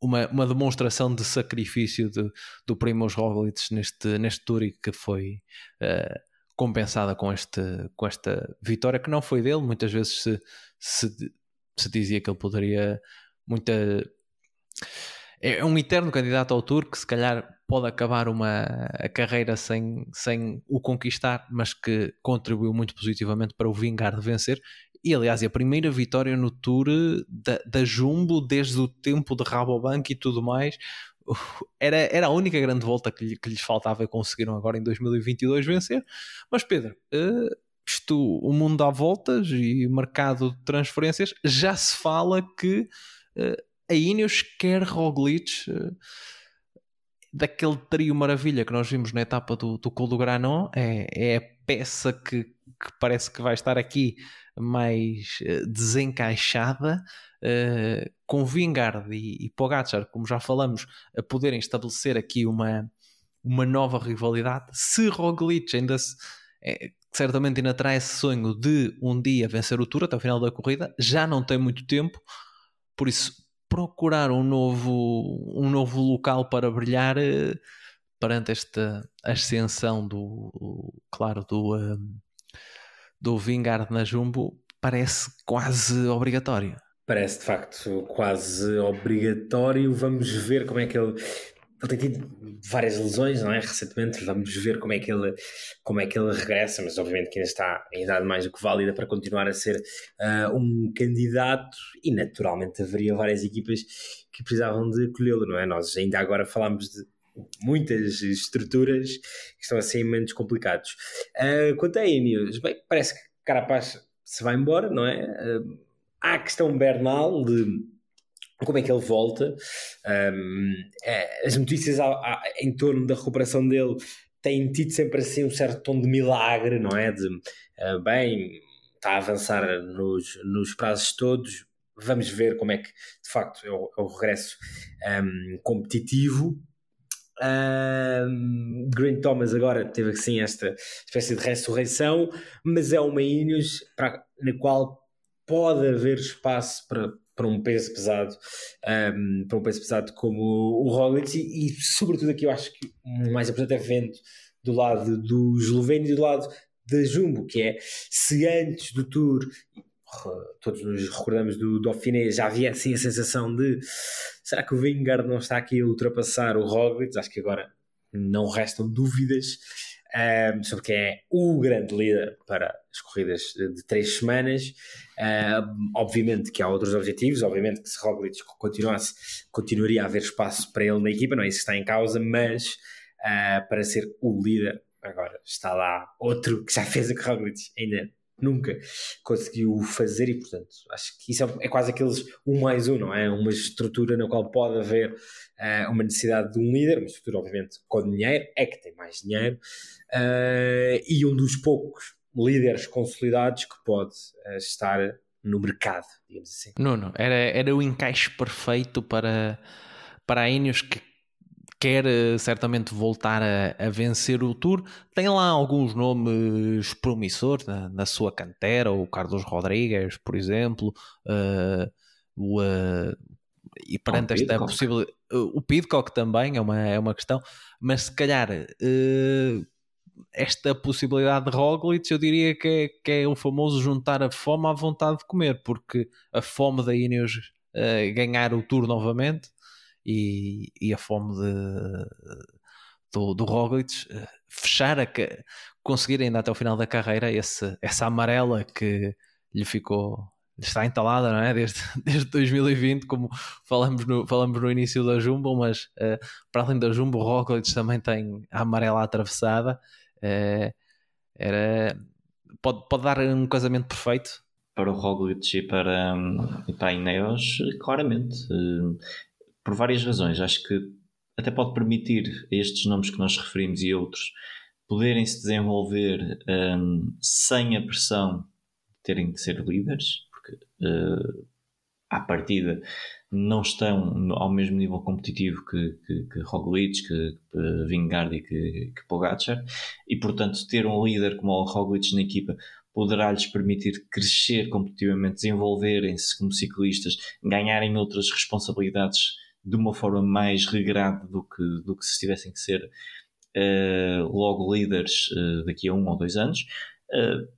Speaker 1: uma, uma demonstração de sacrifício de, do Primoz Roglic neste, neste Tour e que foi uh, compensada com, este, com esta vitória que não foi dele. Muitas vezes se, se, se dizia que ele poderia muita é um eterno candidato ao Tour que se calhar pode acabar uma a carreira sem, sem o conquistar, mas que contribuiu muito positivamente para o vingar de vencer e aliás, é a primeira vitória no Tour da, da Jumbo desde o tempo de Rabobank e tudo mais. Era, era a única grande volta que, que lhes faltava e conseguiram agora em 2022 vencer. Mas Pedro, uh, isto, o mundo dá voltas e mercado de transferências, já se fala que uh, a Ineos quer Roglic. Uh, daquele trio maravilha que nós vimos na etapa do, do Col do Granon, é, é a peça que, que parece que vai estar aqui mais uh, desencaixada, uh, com Vingard e, e Pogacar, como já falamos, a poderem estabelecer aqui uma, uma nova rivalidade. Se Roglic ainda se, é, certamente ainda terá esse sonho de um dia vencer o Tour até o final da corrida, já não tem muito tempo, por isso procurar um novo, um novo local para brilhar uh, perante esta ascensão do, claro, do, do Vingard na Jumbo parece quase obrigatório.
Speaker 3: Parece de facto quase obrigatório. Vamos ver como é que ele. Ele tem tido várias lesões, não é? Recentemente, vamos ver como é que ele, como é que ele regressa, mas obviamente que ainda está em idade mais do que válida para continuar a ser uh, um candidato e naturalmente haveria várias equipas que precisavam de colhê-lo, não é? Nós ainda agora falámos de muitas estruturas que estão assim menos complicados. Uh, quanto a Ineos, bem, parece que Carapaz se vai embora, não é? Uh, há a questão Bernal de como é que ele volta. Um, é, as notícias em torno da recuperação dele têm tido sempre assim um certo tom de milagre, não é? De, uh, bem, está a avançar nos, nos prazos todos, vamos ver como é que de facto é o, é o regresso um, competitivo um, Grant Thomas agora teve assim esta espécie de ressurreição, mas é uma Ineos para, na qual pode haver espaço para, para um peso pesado, um, para um peso pesado como o Roglic e, e, sobretudo aqui eu acho que o mais importante é vendo do lado do esloveno e do lado da Jumbo, que é se antes do Tour todos nos recordamos do Dauphiné, já havia assim a sensação de será que o Vingard não está aqui a ultrapassar o Roglic? Acho que agora não restam dúvidas um, ehm, sobre quem é o grande líder para as corridas de, três semanas. Um, ehm, obviamente que há outros objetivos, obviamente que se Roglic continuasse, continuaria a haver espaço para ele na equipa, não é isso que está em causa, mas uh, para ser o líder, agora está lá outro que já fez a que Roglic ainda nunca conseguiu fazer e portanto acho que isso é, é, quase aqueles um mais um, não é? Uma estrutura na qual pode haver uh, uma necessidade de um líder, uma estrutura obviamente com dinheiro, é que tem mais dinheiro uh, e um dos poucos líderes consolidados que pode uh, estar no mercado, digamos assim.
Speaker 1: Nuno, era, era o encaixe perfeito para, para a Ineos que quer eh, certamente voltar a, a, vencer o Tour. Tem lá alguns nomes promissores na, na sua cantera, o Carlos Rodrigues, por exemplo, uh, o, uh, e perante esta possibilidade. o Pidcock também é uma, é uma questão, mas se calhar esta possibilidade de Roglic eu diria que é, que é o famoso juntar a fome à vontade de comer, porque a fome da Ineos ganhar o Tour novamente e, e a fome de, do, do Roglic fechar a conseguir ainda até o final da carreira esse, essa amarela que lhe ficou está entalada, não é? Desde, desde 2020, como falamos no, falamos no início da Jumbo, mas uh, para além da Jumbo, o Roglic também tem a amarela atravessada. Uh, era, pode, pode dar um casamento perfeito?
Speaker 2: Para o Roglic e para, e para a Ineos, claramente. Uh, por várias razões. Acho que até pode permitir a estes nomes que nós referimos e outros poderem se desenvolver um, sem a pressão de terem de ser líderes uh, à partida não estão ao mesmo nível competitivo que, que, que Roglic, que, que Vingard e que, que Pogacar e portanto ter um líder como o Roglic na equipa poderá-lhes permitir crescer competitivamente, desenvolverem-se como ciclistas, ganharem outras responsabilidades de uma forma mais regrada do que, do que se tivessem que ser uh, logo líderes uh, daqui a um ou dois anos. Uh,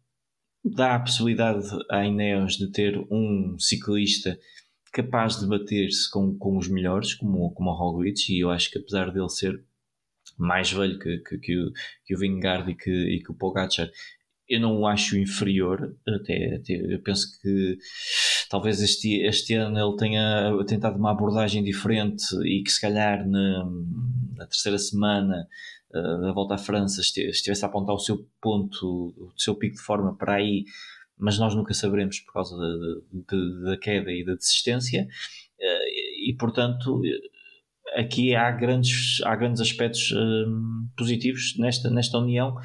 Speaker 2: dá a possibilidade à Ineos de ter um ciclista capaz de bater-se com, com os melhores, como, como o Roglic, e eu acho que apesar dele ser mais velho que, que, que, o, que o Vingard e que, e que o Pogacar, eu não o acho inferior, até, até eu penso que talvez este, este ano ele tenha tentado uma abordagem diferente e que se calhar na, na terceira semana uh, da volta à França estivesse a apontar o seu ponto, o seu pico de forma para aí, mas nós nunca saberemos por causa da, da queda e da desistência, uh, e portanto aqui há grandes, há grandes aspectos uh, positivos nesta, nesta união.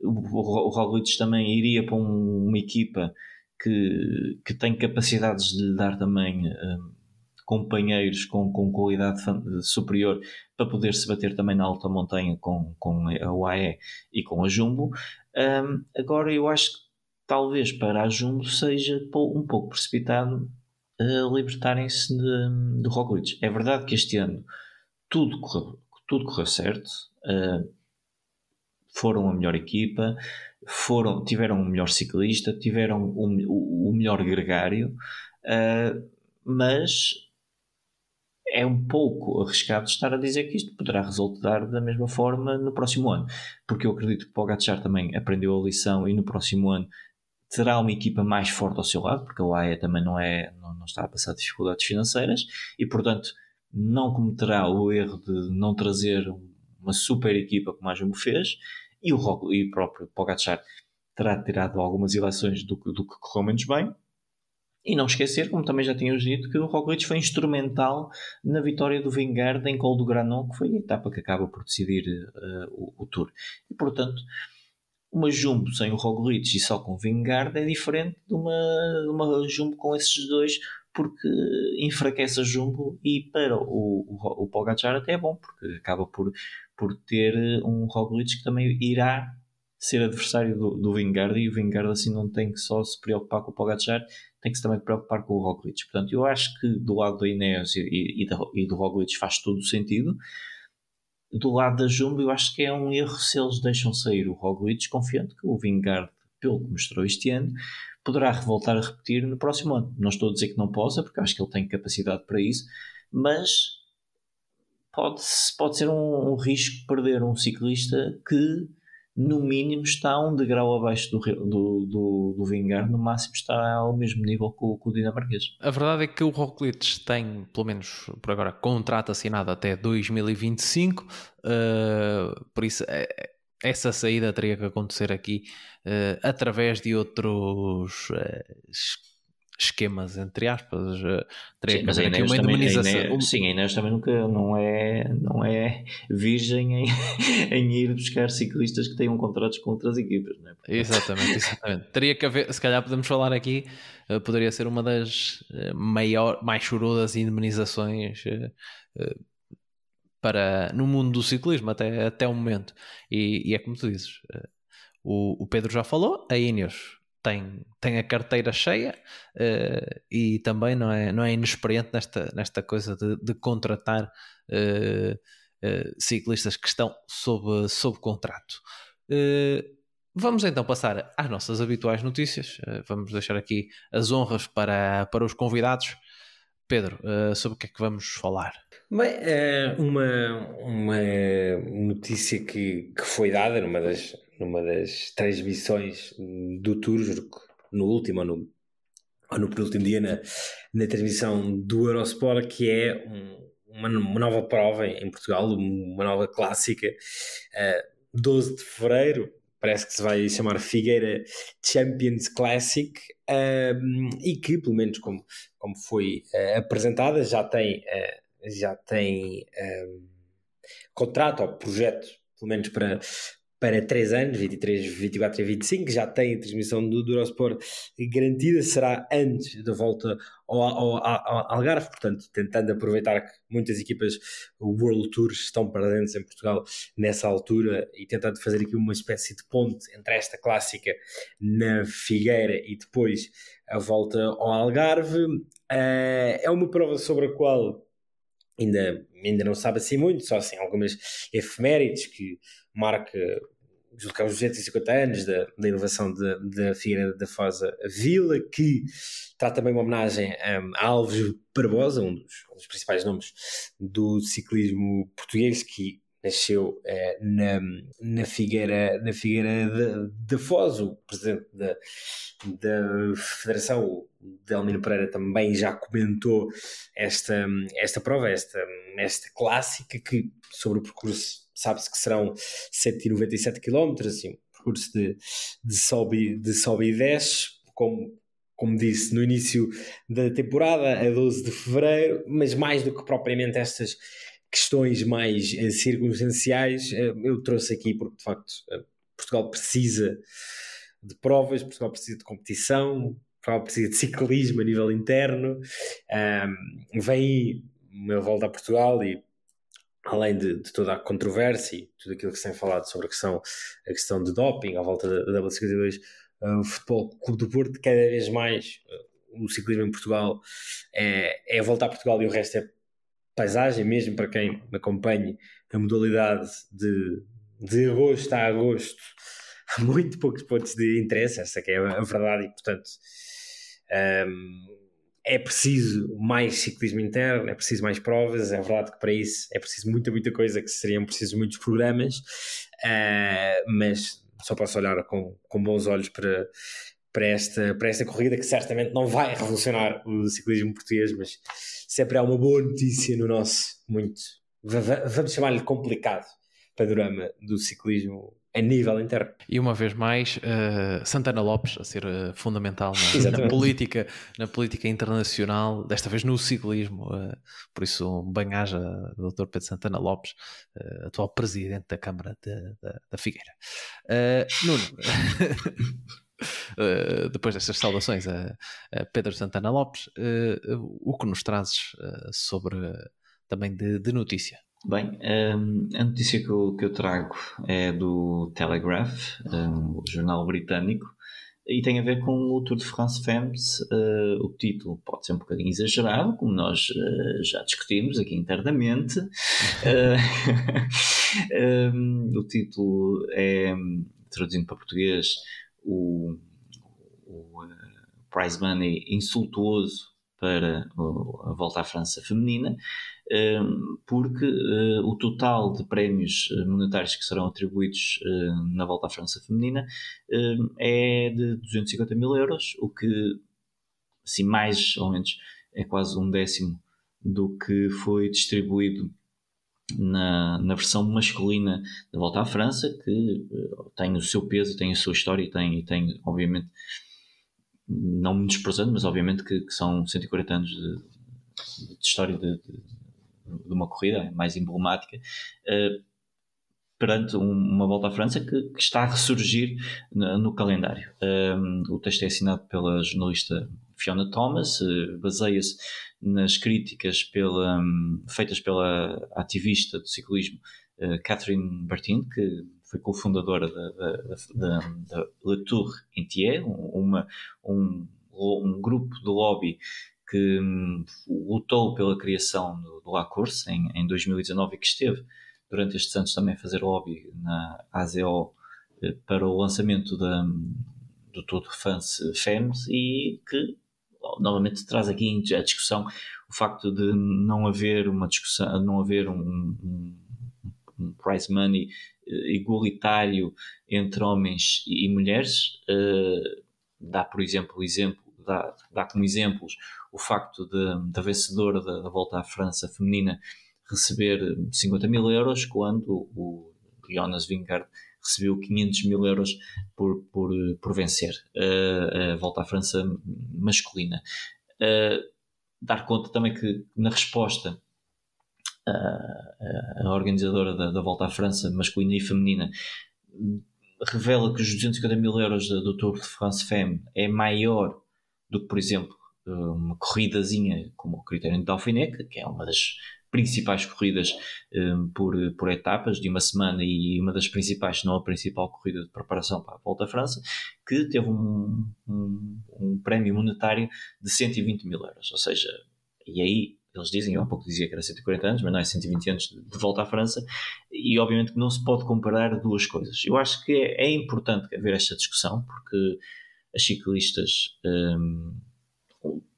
Speaker 2: O, o, o Roglic também iria para um, uma equipa que, que tem capacidades de lhe dar também companheiros com, com qualidade superior para poder se bater também na alta montanha com, com a UAE e com a Jumbo. Um, agora eu acho que talvez para a Jumbo seja um pouco precipitado uh, libertarem-se do Roglic. É verdade que este ano tudo correu, tudo correu certo, uh, foram a melhor equipa, foram, tiveram o melhor ciclista, tiveram o, o, o melhor gregário, uh, mas é um pouco arriscado estar a dizer que isto poderá resultar da mesma forma no próximo ano, porque eu acredito que Pogacar também aprendeu a lição e no próximo ano terá uma equipa mais forte ao seu lado, porque a UAE também não, é, não, não está a passar dificuldades financeiras e, portanto, não cometerá o erro de não trazer uma super equipa como a Jumbo fez e o, e o próprio Pogacar terá tirado algumas eleições do, do que correu menos bem e não esquecer, como também já tínhamos dito, que o Roglic foi instrumental na vitória do Vingard em Col do Granon, que foi a etapa que acaba por decidir uh, o, o, Tour. E, portanto, uma Jumbo sem o Roglic e só com o Vingard é diferente de uma, de uma Jumbo com esses dois, porque enfraquece a Jumbo e para o, o, o Pogacar até é bom, porque acaba por, por ter um Roglic que também irá ser adversário do, do Vingard e o Vingard assim não tem que só se preocupar com o Pogacar, tem que se também preocupar com o Roglic. Portanto, eu acho que do lado da Ineos e, e, e do Roglic faz todo o sentido. Do lado da Jumbo, eu acho que é um erro se eles deixam sair o Roglic, confiante que o Vingard, pelo que mostrou este ano, poderá voltar a repetir no próximo ano. Não estou a dizer que não possa, porque acho que ele tem capacidade para isso, mas pode, pode ser um, um risco perder um ciclista que no mínimo está um degrau abaixo do, do, do, do Vingar, no máximo está ao mesmo nível que o, que o dinamarquês.
Speaker 1: A verdade é que o Roglic tem, pelo menos por agora, contrato assinado até 2025, uh, eh, por isso é, essa saída teria que acontecer aqui uh, através de outros uh, esquemas, entre aspas. Eh,
Speaker 2: teria sim, mas aqui uma indemnização. sim, a Inês também nunca não é, não é virgem em, em ir buscar ciclistas que tenham contratos com outras equipas. Não é?
Speaker 1: Exatamente, exatamente. Teria que haver, se calhar podemos falar aqui, uh, poderia ser uma das uh, maior, mais chorudas indemnizações. Para, no mundo do ciclismo até, até o momento e, e é como tu dizes o, o Pedro já falou, a Ineos tem, tem a carteira cheia uh, e também não é, não é inexperiente nesta, nesta coisa de, de contratar uh, uh, ciclistas que estão sob, sob contrato. vamos então passar às nossas habituais notícias. vamos deixar aqui as honras para, para os convidados Pedro, uh, sobre o que é que vamos falar?
Speaker 3: Bem, uh, uma, uma notícia que, que foi dada numa das, numa das transmissões do Tour, no último ou no, ou no penúltimo dia, na, na transmissão do Eurosport, que é um, uma, uma, nova prova em Portugal, uma nova clássica, uh, 12 de fevereiro, parece que se vai chamar Figueira Champions Classic um, e que, pelo menos como, como foi uh, apresentada, já tem, uh, já tem um, contrato ou projeto, pelo menos para, para 3 anos, 23, 24 e 25, já tem a transmissão do, Eurosport garantida, será antes da volta ao, ao, ao, Algarve, portanto, tentando aproveitar que muitas equipas World Tours estão presentes em Portugal nessa altura e tentando fazer aqui uma espécie de ponte entre esta clássica na Figueira e depois a volta ao Algarve. Uh, é uma prova sobre a qual ainda, ainda não sabe assim muito, só assim algumas efemérides que marca os 250 anos da, da inovação da Figueira da Fosa Vila, que trata também uma homenagem a Alves Barbosa, um dos, um dos, principais nomes do ciclismo português, que nasceu eh, na, na Figueira, na Figueira da Foz, o presidente da, da Federação, o Delmino Pereira, também já comentou esta, esta prova, esta, esta clássica, que sobre o percurso sabe-se que serão 197 km, assim, percurso de, de, sobe, de sobe e desce, como, como disse no início da temporada, a 12 de fevereiro, mas mais do que propriamente estas questões mais eh, circunstanciais, eh, eu trouxe aqui porque de facto eh, Portugal precisa de provas, Portugal precisa de competição, Portugal precisa de ciclismo a nível interno. Um, vem uma volta a Portugal e além de, de, toda a controvérsia e tudo aquilo que se tem falado sobre a questão, a questão de doping à volta da, da W52, uh, o Futebol Clube do Porto, cada vez mais uh, o ciclismo em Portugal é, é voltar a Portugal e o resto é paisagem, mesmo para quem acompanhe a modalidade de, de agosto a agosto, há muito poucos pontos de interesse, essa que é a verdade, e portanto um, é preciso mais ciclismo interno, é preciso mais provas, é verdade que para isso é preciso muita, muita coisa, que seriam precisos muitos programas, uh, mas só posso olhar com, com bons olhos para, para, esta, para esta corrida, que certamente não vai revolucionar o ciclismo português, mas sempre há uma boa notícia no nosso muito, vamos chamar-lhe complicado, panorama do ciclismo a nível interno.
Speaker 1: E uma vez mais, uh, Santana Lopes a ser uh, fundamental na, na, política, na política internacional, desta vez no ciclismo. Uh, por isso, banhaja do Dr. Pedro Santana Lopes, atual presidente da Câmara de, de, da Figueira. Nuno. Uh, depois destas saudações a, a Pedro Santana Lopes, uh, o que nos trazes uh, sobre também de, de notícia?
Speaker 2: Bem, um, a notícia que eu, que eu, trago é do Telegraph, um, o jornal britânico, e tem a ver com o Tour de France Femmes. Uh, o título pode ser um bocadinho exagerado, como nós uh, já discutimos aqui internamente. Uh, um, o título é, traduzindo para português, o, o prize money insultuoso para a volta à França feminina. Porque eh, o total de prémios eh, monetários que serão atribuídos eh, na volta à França feminina é de 250 mil euros, o que, assim, mais ou menos, é quase um décimo do que foi distribuído na, na versão masculina da Volta à França, que tem o seu peso, tem a sua história e tem, e tem obviamente, não me desprezando, mas obviamente que, que são 140 anos de, de história de, de, de uma corrida mais emblemática, uh, perante um, uma volta à França que, que está a ressurgir no, calendário. Um, o texto é assinado pela jornalista Fiona Thomas, uh, baseia-se nas críticas pela, feitas pela ativista do ciclismo Catherine Bertin, que foi cofundadora da, da, da, da Le Tour Entier, uma, um, um grupo de lobby que hum, lutou pela criação do, do La em, em 2019 e que esteve durante estes anos também a fazer lobby na ASEO eh, para o lançamento da, do Tour de France Femmes e que novamente traz aqui a discussão o o facto de não haver uma discussão, não haver um, um, um prize money eh, igualitário entre homens e, mulheres, uh, dá, por exemplo, exemplo dá, dá como exemplos o facto da vencedora da, da, Volta à França feminina receber 50 mil euros, quando o Jonas Vingard recebeu 500 mil euros por, por, por vencer uh, a Volta à França masculina. Uh, dar conta também que na resposta a, a organizadora da, da, Volta à França masculina e feminina revela que os 250 mil euros do Tour de France Femme é maior do que, por exemplo, uma corridazinha como o critério de Dauphiné, que é uma das principais corridas um, por, por etapas de uma semana e uma das principais, se não a principal corrida de preparação para a Volta à França, que teve um, um, um prémio monetário de 120 mil euros. Ou seja, e aí eles dizem, eu há pouco dizia que era 140 anos, mas não é 120 anos de volta à França, e obviamente que não se pode comparar duas coisas. Eu acho que é, é importante haver esta discussão, porque as ciclistas, um,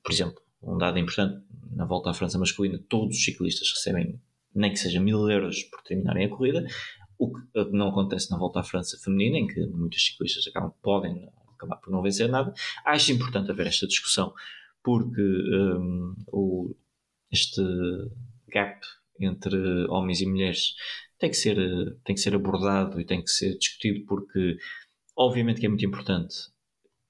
Speaker 2: por exemplo, um dado importante, na volta à França masculina, todos os ciclistas recebem nem que seja mil euros por terminarem a corrida, o que não acontece na volta à França feminina, em que muitos ciclistas acabam, podem acabar por não vencer nada. Acho importante haver esta discussão, porque um, o, este gap entre homens e mulheres tem que ser tem que ser abordado e tem que ser discutido porque obviamente que é muito importante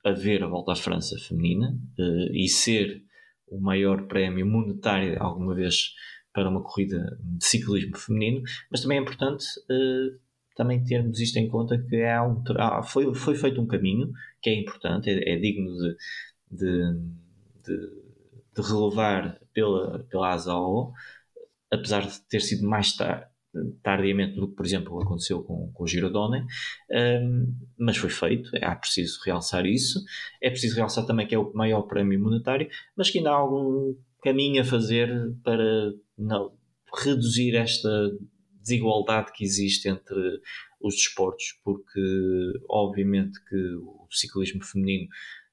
Speaker 2: haver a volta à França feminina uh, e ser o maior prémio monetário alguma vez para uma corrida de ciclismo feminino, mas também é importante uh, também termos isto em conta que há um, foi, foi feito um caminho que é importante, é, é digno de, de, de, de, relevar pela, pela ASAO, apesar de ter sido mais tarde, tardiamente do que, por exemplo, aconteceu com, com o Girodone, um, mas foi feito, é, preciso realçar isso. É preciso realçar também que é o maior prémio monetário, mas que ainda há algum caminho a fazer para não, reduzir esta desigualdade que existe entre os desportos, porque obviamente que o ciclismo feminino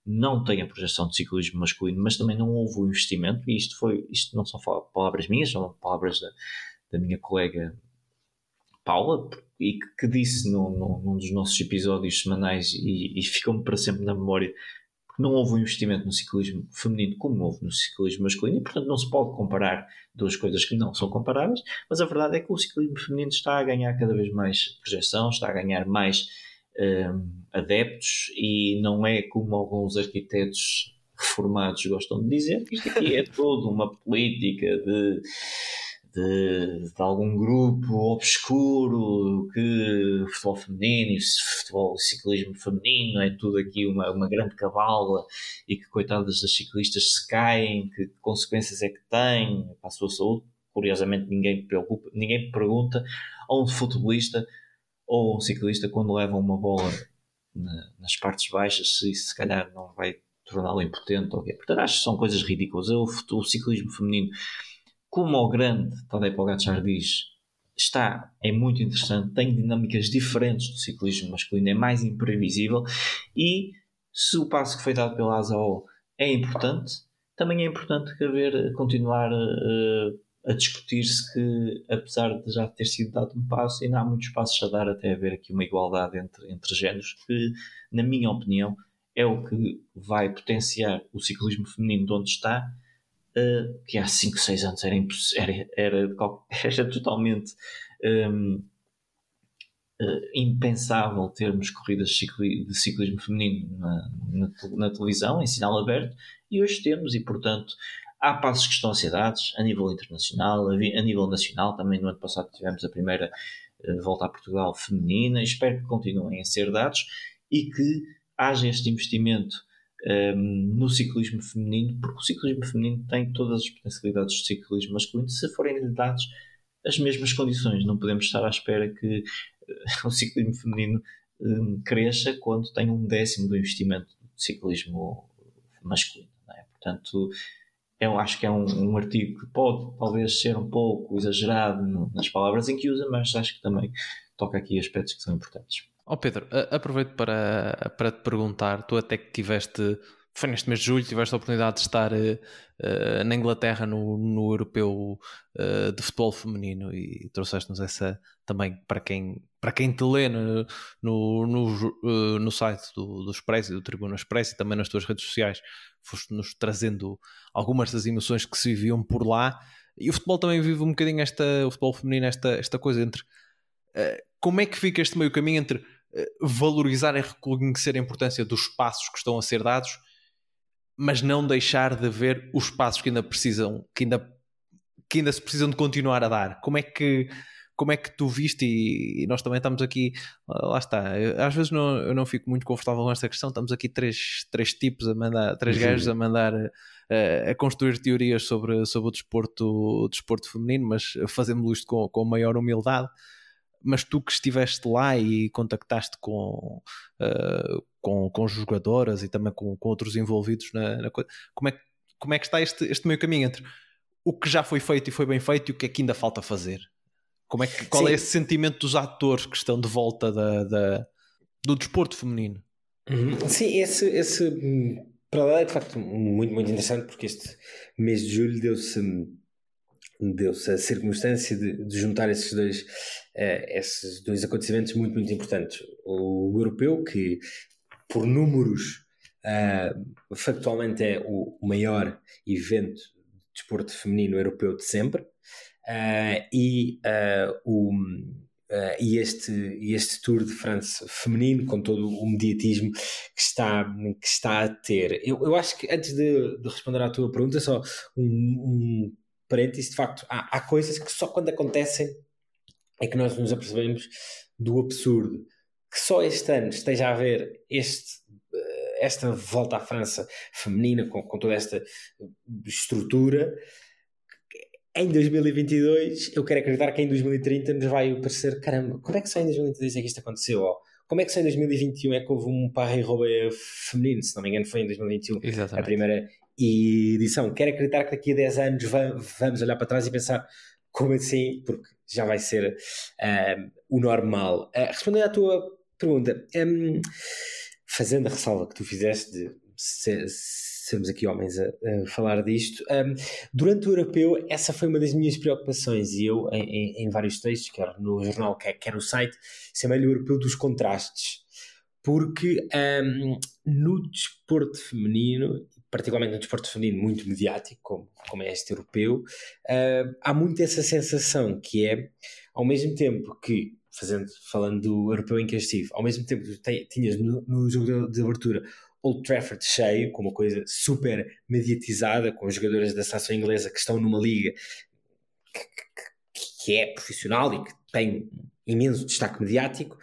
Speaker 2: não tem a projeção de ciclismo masculino, mas também não houve o investimento, e isto foi, isto não são palavras minhas, são palavras da, da minha colega Paula, e que, que disse no, no, num dos nossos episódios semanais, e, e ficou-me para sempre na memória, porque não houve um investimento no ciclismo feminino como houve no ciclismo masculino, e portanto não se pode comparar duas coisas que não são comparáveis, mas a verdade é que o ciclismo feminino está a ganhar cada vez mais projeção, está a ganhar mais um, adeptos, e não é como alguns arquitetos reformados gostam de dizer, que isto aqui é toda uma política de de, de, algum grupo obscuro que futebol feminino, futebol ciclismo feminino é tudo aqui uma, uma grande cabala e que coitadas das ciclistas se caem, que consequências é que têm para a sua saúde. Curiosamente ninguém preocupa, ninguém pergunta a um futebolista ou a um ciclista quando leva uma bola na, nas partes baixas se isso se calhar não vai torná-lo impotente ou quê. Portanto acho que são coisas ridículas. O, o ciclismo feminino como o grande Tadej Pogacar diz, está, é muito interessante, tem dinâmicas diferentes do ciclismo masculino, é mais imprevisível e se o passo que foi dado pela ASAO é importante, também é importante haver, continuar uh, a discutir-se que, apesar de já ter sido dado um passo, ainda há muitos passos a dar até haver aqui uma igualdade entre, entre géneros, que, na minha opinião, é o que vai potenciar o ciclismo feminino de onde está uh, que há 5, 6 anos era, era, era, era totalmente um, uh, eh, impensável termos corridas de, cicli, de ciclismo feminino na, na, na, televisão, em sinal aberto, e hoje temos, e portanto há passos que estão a ser dados a nível internacional, a, nível nacional, também no ano passado tivemos a primeira uh, volta a Portugal feminina, espero que continuem a ser dados e que haja este investimento um, ehm, no ciclismo feminino, porque o ciclismo feminino tem todas as potencialidades do ciclismo masculino se forem lhe dadas as mesmas condições. Não podemos estar à espera que uh, o ciclismo feminino um, cresça quando tem um décimo do investimento do ciclismo masculino. É? Portanto, eu acho que é um, um, artigo que pode talvez ser um pouco exagerado nas palavras em que usa, mas acho que também toca aqui aspectos que são importantes.
Speaker 1: Ó oh Pedro, aproveito para, para te perguntar, tu até que tiveste foi neste mês de julho, tiveste a oportunidade de estar uh, na Inglaterra no, no europeu uh, de futebol feminino e trouxeste-nos essa também para quem, para quem te lê no, no, no, no site do, do Expresso e do Tribuna Expresso e também nas tuas redes sociais, foste-nos trazendo algumas das emoções que se viviam por lá. E o futebol também vive um bocadinho esta, o futebol feminino, esta, esta coisa entre como é que fica este meio caminho entre valorizar e reconhecer a importância dos passos que estão a ser dados mas não deixar de ver os passos que ainda precisam, que ainda, que ainda se precisam de continuar a dar. Como é que como é que tu viste e, nós também estamos aqui, lá está, eu, às vezes não, eu não fico muito confortável com esta questão, estamos aqui três, três tipos a mandar, três uhum. gajos a mandar uh, a construir teorias sobre, sobre o desporto, o desporto feminino, mas fazemos isto com, com maior humildade mas tu que estiveste lá e contactaste com, uh, com, com jogadoras e também com, com outros envolvidos na, na, coisa, como é, como é que está este, este meio caminho entre o que já foi feito e foi bem feito e o que é que ainda falta fazer? Como é que, qual é Sim. é esse sentimento dos atores que estão de volta da, da do desporto feminino?
Speaker 3: Uhum. Sim, esse, esse para lá é de facto muito, muito interessante porque este mês de julho deu-se deu-se a circunstância de, de, juntar esses dois, uh, esses dois acontecimentos muito, muito importantes. O europeu, que por números uh, factualmente é o maior evento de desporto feminino europeu de sempre, uh, e, o, e, este, este Tour de France feminino, com todo o mediatismo que está, que está a ter. Eu, eu acho que antes de, de responder à tua pergunta, só um, um parênteses, de facto, há, há coisas que só quando acontecem é que nós nos apercebemos do absurdo. Que só este ano esteja a haver este, eh, esta volta à França feminina com, com toda esta estrutura. Em 2022, eu quero acreditar que em 2030 nos vai parecer: caramba, como é que só em 2022 é que isto aconteceu? como é que só em 2021 é que houve um Paris-Roubaix feminino? Se não me engano, foi em 2021 Exatamente. a primeira edição. Quero acreditar que daqui a 10 anos vamos olhar para trás e pensar como assim, porque já vai ser uh, o normal. Uh, respondendo à tua pergunta, um, fazendo a ressalva que tu fizeste de ser, sermos aqui homens a, a falar disto, um, durante o europeu, essa foi uma das minhas preocupações e eu, em, em, vários textos, quer no jornal, quer, quer no site, chamei-lhe o europeu dos contrastes. Porque um, no desporto feminino, particularmente no desporto feminino muito mediático, como, como é este europeu, uh, há muito essa sensação que é, ao mesmo tempo que, fazendo, falando do europeu em que eu estive, ao mesmo tempo que tinhas no, no jogo de abertura Old Trafford cheio, com uma coisa super mediatizada, com os jogadores da seleção inglesa que estão numa liga que, que, que, é profissional e que tem imenso destaque mediático,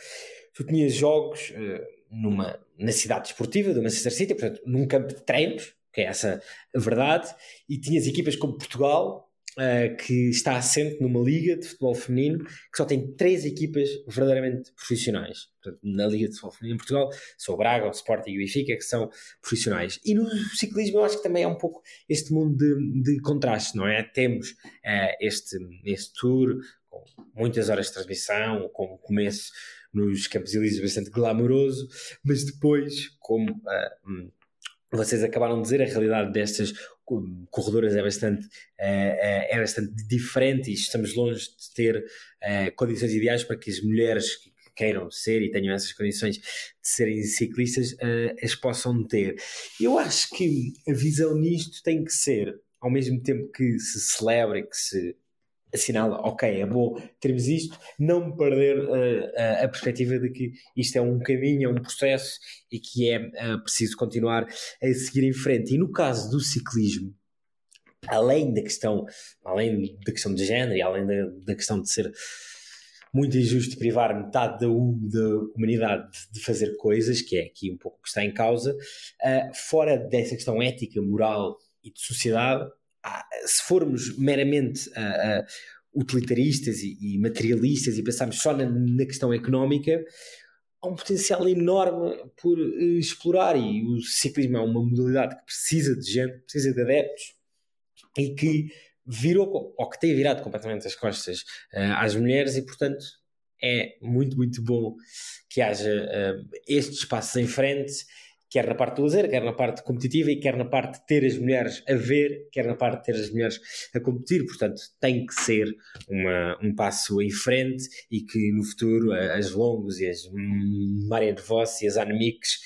Speaker 3: tu tinhas jogos uh, numa, na cidade desportiva do Manchester City, portanto, num campo de treinos, que é essa a verdade, e tinhas equipas como Portugal, uh, que está assente numa liga de futebol feminino que só tem três equipas verdadeiramente profissionais. Portanto, na liga de futebol feminino em Portugal, são o Braga, o Sporting e o Benfica, que são profissionais. E no ciclismo eu acho que também é um pouco este mundo de, de contraste, não é? Temos uh, este, este tour com muitas horas de transmissão, com começo nos Campos Elíseos bastante glamouroso, mas depois, como uh, vocês acabaram de dizer, a realidade destas corredoras é bastante, é, é bastante diferente e estamos longe de ter é, condições ideais para que as mulheres que queiram ser e tenham essas condições de serem ciclistas as possam ter. Eu acho que a visão nisto tem que ser, ao mesmo tempo que se celebra e que se assinala, ok, é bom termos isto, não perder uh, a, perspectiva de que isto é um caminho, é um processo e que é uh, preciso continuar a seguir em frente. E no caso do ciclismo, além da questão, além da questão de género e além da, da questão de ser muito injusto privar metade da, da comunidade de fazer coisas, que é aqui um pouco o que está em causa, uh, fora dessa questão ética, moral e de sociedade, se formos meramente uh, uh, utilitaristas e, e, materialistas e pensarmos só na, na, questão económica, há um potencial enorme por uh, explorar e o ciclismo é uma modalidade que precisa de gente, precisa de adeptos e que virou, ou que tem virado completamente as costas às mulheres e portanto é muito, muito bom que haja estes passos em frente quer na parte do lazer, quer na parte competitiva e quer na parte de ter as mulheres a ver, quer na parte de ter as mulheres a competir. Portanto, tem que ser uma, um passo em frente e que no futuro as Longos e as Maria de Vos e as Anemiques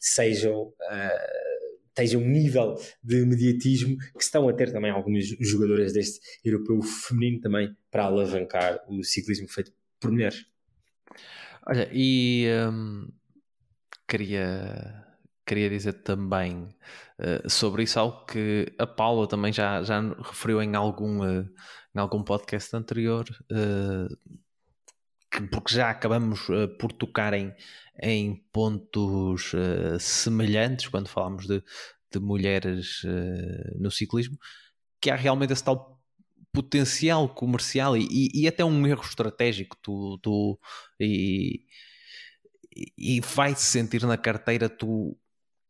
Speaker 3: sejam. Uh, tenham um nível de mediatismo que estão a ter também algumas jogadoras deste europeu feminino também para alavancar o ciclismo feito por mulheres.
Speaker 1: Olha, e hum, queria queria dizer também uh, sobre isso algo que a Paula também já, já referiu em algum, uh, em algum podcast anterior, uh, que, porque já acabamos por tocar em, em pontos semelhantes quando falamos de, de mulheres no ciclismo, que há realmente esse tal potencial comercial e, e, e até um erro estratégico tu, e, e vai-se sentir na carteira tu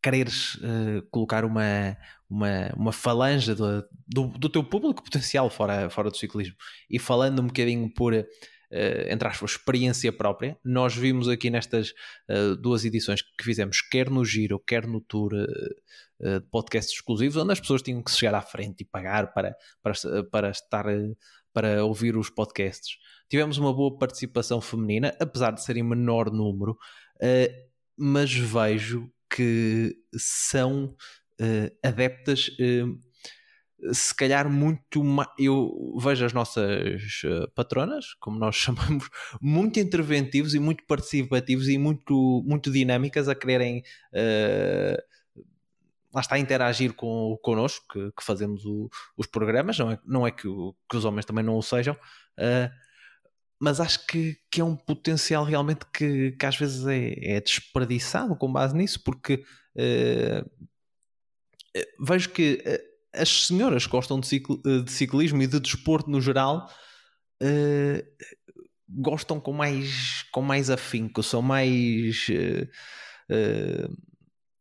Speaker 1: quereres uh, colocar uma, uma, uma falange do, do, do, teu público potencial fora, fora do ciclismo. E falando um bocadinho por, uh, entre aspas, experiência própria, nós vimos aqui nestas uh, duas edições que fizemos, quer no Giro, quer no Tour, uh, podcasts exclusivos, onde as pessoas tinham que chegar à frente e pagar para, para, para estar para ouvir os podcasts. Tivemos uma boa participação feminina, apesar de serem menor número, mas vejo que são uh, adeptas, uh, se calhar muito mais. Eu vejo as nossas uh, patronas, como nós chamamos, muito interventivos e muito participativos e muito, muito dinâmicas a quererem. lá está a interagir com, connosco, que, que fazemos o, os programas, não é, não é que, que, os homens também não o sejam, mas acho que, que é um potencial realmente que, que às vezes é, é desperdiçado com base nisso, porque uh, vejo que uh, as senhoras que gostam de, cicl de, ciclismo e de desporto no geral uh, gostam com mais, com mais afinco, são mais.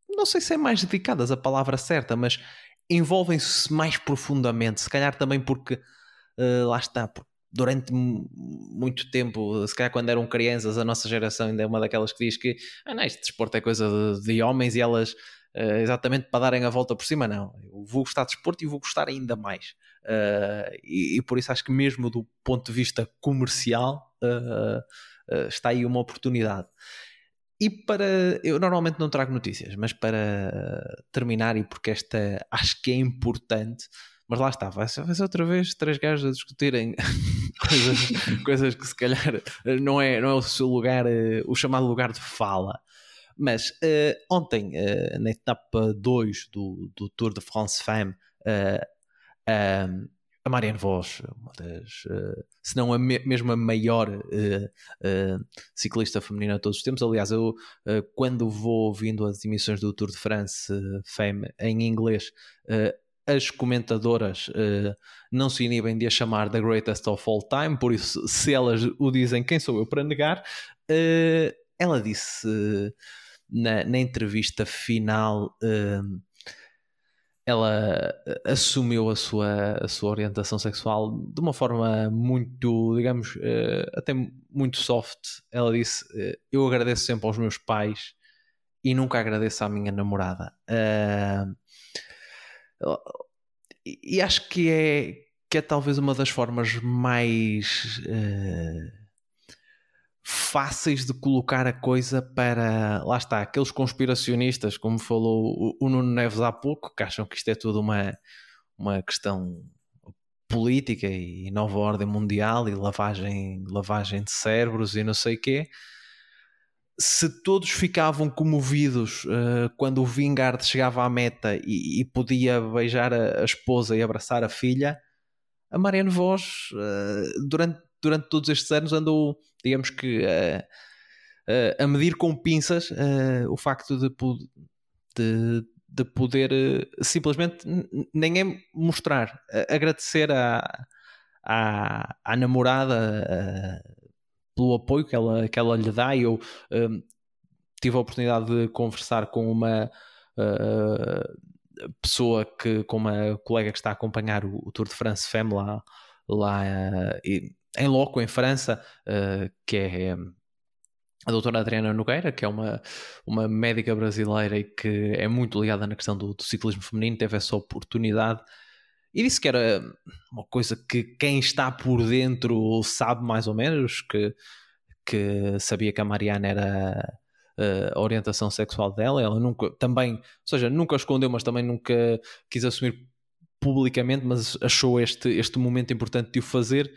Speaker 1: não sei se é mais dedicadas a palavra certa, mas envolvem-se mais profundamente, se calhar também porque. lá está, porque durante muito tempo, se calhar quando eram crianças, a nossa geração ainda é uma daquelas que diz que ah, não, este desporto é coisa de, de homens e elas uh, exatamente para darem a volta por cima, não. Eu vou gostar de desporto e vou gostar ainda mais. Uh, e, e, por isso acho que mesmo do ponto de vista comercial uh, está aí uma oportunidade. E para. Eu normalmente não trago notícias, mas para terminar, e porque esta acho que é importante, mas lá está, vai ser, vai ser outra vez três gajos a discutirem coisas, coisas que se calhar não é, não é o seu lugar, uh, o chamado lugar de fala. Mas uh, ontem, uh, na etapa 2 do, do Tour de France Femme, a Marianne Vos, uma das, se não a me, mesmo a maior ciclista feminina de todos os tempos. Aliás, eu quando vou ouvindo as emissões do Tour de France Femme em inglês, as comentadoras uh, não se inibem de a chamar The Greatest of All Time, por isso, se elas o dizem, quem sou eu para negar? Uh, ela disse uh, na, na, entrevista final. ela assumiu a sua, a sua orientação sexual de uma forma muito, digamos, até muito soft. Ela disse: Eu agradeço sempre aos meus pais e nunca agradeço à minha namorada. E acho que é, que é talvez uma das formas mais uh, fáceis de colocar a coisa para, lá está, aqueles conspiracionistas, como falou o, o Nuno Neves há pouco, que acham que isto é tudo uma, uma questão política e nova ordem mundial e lavagem, lavagem de cérebros e não sei o quê se todos ficavam comovidos uh, quando o Vingard chegava à meta e, e podia beijar a, a, esposa e abraçar a filha, a Marianne Vos, uh, durante, durante todos estes anos, andou, digamos que, uh, a medir com pinças o facto de, de, de poder simplesmente nem é mostrar, agradecer à, à namorada pelo apoio que ela, que ela lhe dá. Eu um, tive a oportunidade de conversar com uma uh, pessoa que, com uma colega que está a acompanhar o, o Tour de France Femme lá, lá em loco em França, uh, que é a doutora Adriana Nogueira, que é uma, uma médica brasileira e que é muito ligada na questão do, do ciclismo feminino, teve essa oportunidade e disse que era uma coisa que quem está por dentro sabe mais ou menos, que, que sabia que a Mariana era eh, a orientação sexual dela, ela nunca, também, ou seja, nunca escondeu, mas também nunca quis assumir publicamente, mas achou este, este momento importante de o fazer.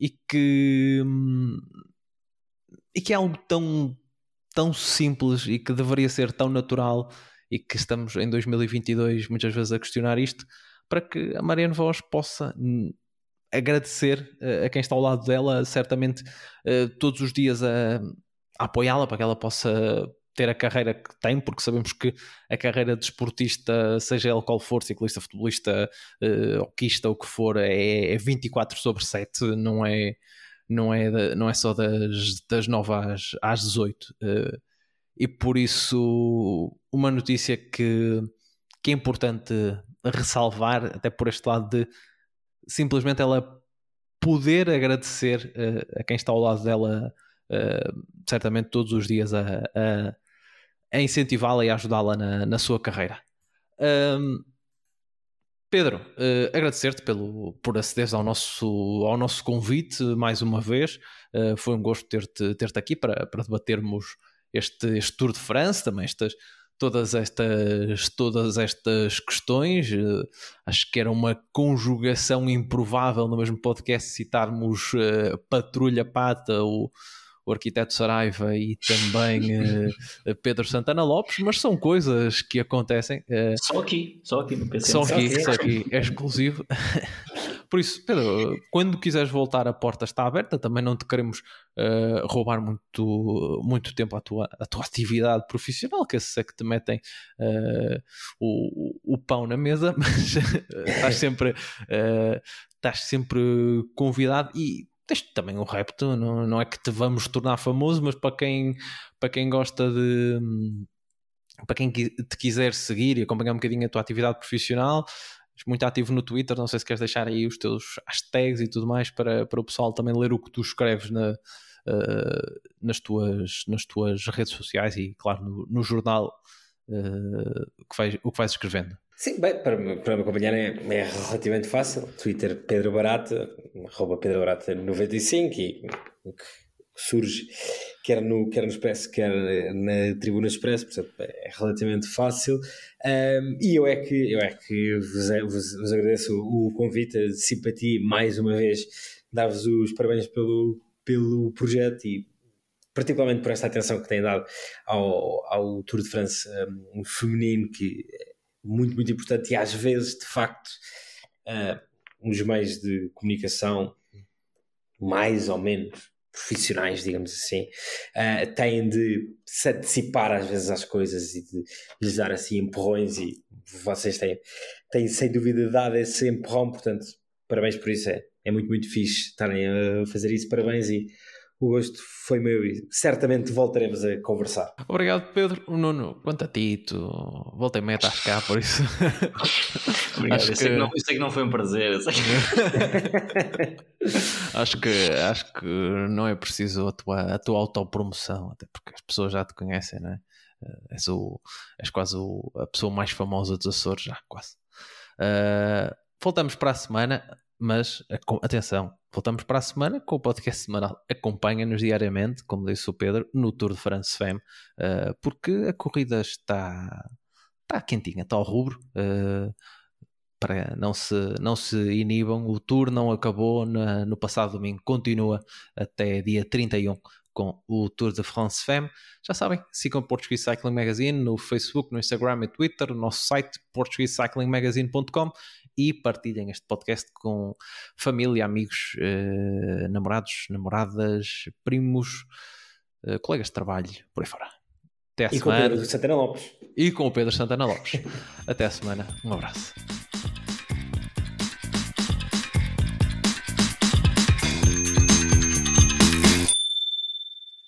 Speaker 1: E que e que é algo tão tão simples e que deveria ser tão natural e que estamos em 2022 muitas vezes a questionar isto para que a Mariana Voz possa hum, agradecer uh, a quem está ao lado dela, certamente uh, todos os dias a, a apoiá-la para que ela possa ter a carreira que tem, porque sabemos que a carreira de esportista, seja ele qual for, ciclista, futebolista, uh, hoquista, o que for, é, é 24 sobre 7, não é, não é, não é só das, das 9 às, às 18. Uh, e por isso, uma notícia que, que é importante ressalvar, até por este lado de simplesmente ela poder agradecer uh, a quem está ao lado dela, uh, certamente todos os dias, a, a, a incentivá-la e ajudá-la na, na, sua carreira. Um, Pedro, uh, agradecer-te por acederes ao nosso, ao nosso convite mais uma vez. foi um gosto ter-te ter, -te, aqui para, para debatermos este, este Tour de France, também estas todas estas, todas estas questões. Uh, acho que era uma conjugação improvável no mesmo podcast citarmos uh, Patrulha Pata, o, o arquiteto Saraiva e também uh, Pedro Santana Lopes, mas são coisas que acontecem.
Speaker 2: só aqui, só aqui no PC.
Speaker 1: Só aqui, só aqui, é exclusivo. Por isso, Pedro, quando quiseres voltar, a porta está aberta. Também não te queremos uh, roubar muito, muito tempo à tua, à tua atividade profissional, que é que te metem uh, o, o pão na mesa, mas estás sempre, uh, estás sempre convidado e tens também um repto, não, não é que te vamos tornar famoso, mas para quem, para quem gosta de para quem te quiser seguir e acompanhar um bocadinho a tua atividade profissional, muito ativo no Twitter, não sei se queres deixar aí os teus hashtags e tudo mais para, para o pessoal também ler o que tu escreves na, uh, nas, tuas, nas tuas redes sociais e, claro, no, no jornal uh, que vais, o que vais escrevendo.
Speaker 3: Sim, bem, para, para me acompanhar é, é, relativamente fácil. Twitter Pedro Barata, arroba Pedro Barata 95 e surge quer no, quer no Expresso, quer na Tribuna Expresso, portanto é relativamente fácil. Um, e eu é que, eu é que vos, vos, vos agradeço o convite, a simpatia, mais uma vez, dar-vos os parabéns pelo, pelo projeto e particularmente por esta atenção que têm dado ao, ao Tour de France um, feminino, que é muito, muito importante e às vezes, de facto, uh, os meios de comunicação, mais ou menos, profissionais, digamos assim, uh, têm de se antecipar às vezes às coisas e de lhes dar assim empurrões e vocês têm, têm sem dúvida dado esse empurrão, portanto, parabéns por isso, é, é muito, muito fixe estarem a fazer isso, parabéns e o gosto foi meu e certamente voltaremos a conversar.
Speaker 1: Obrigado, Pedro. O Nuno, quanto a ti, tu voltei a estás cá, por isso.
Speaker 2: Obrigado. Acho eu, que... Sei que não, eu sei que não foi um prazer.
Speaker 1: acho, que, acho que não é preciso a tua, a tua autopromoção, até porque as pessoas já te conhecem, não é? Eh, és, o, és quase o, a pessoa mais famosa dos Açores, já, quase. Uh, voltamos para a semana, mas atenção, Voltamos para a semana com o podcast semanal. Acompanha-nos diariamente, como disse o Pedro, no Tour de France Femme, uh, porque a corrida está, está quentinha, está ao rubro. Uh, para não se, não se inibam, o Tour não acabou na, no passado domingo, continua até dia 31 com o Tour de France Femme. Já sabem, sigam o Portuguese Cycling Magazine no Facebook, no Instagram e Twitter, no nosso site portuguesecyclingmagazine.com e partilhem este podcast com família, amigos, eh, namorados, namoradas, primos, eh, colegas de trabalho, por aí fora.
Speaker 3: Até a e semana. com o Pedro Santana Lopes.
Speaker 1: E com o Pedro Santana Lopes. Até a semana. Um abraço.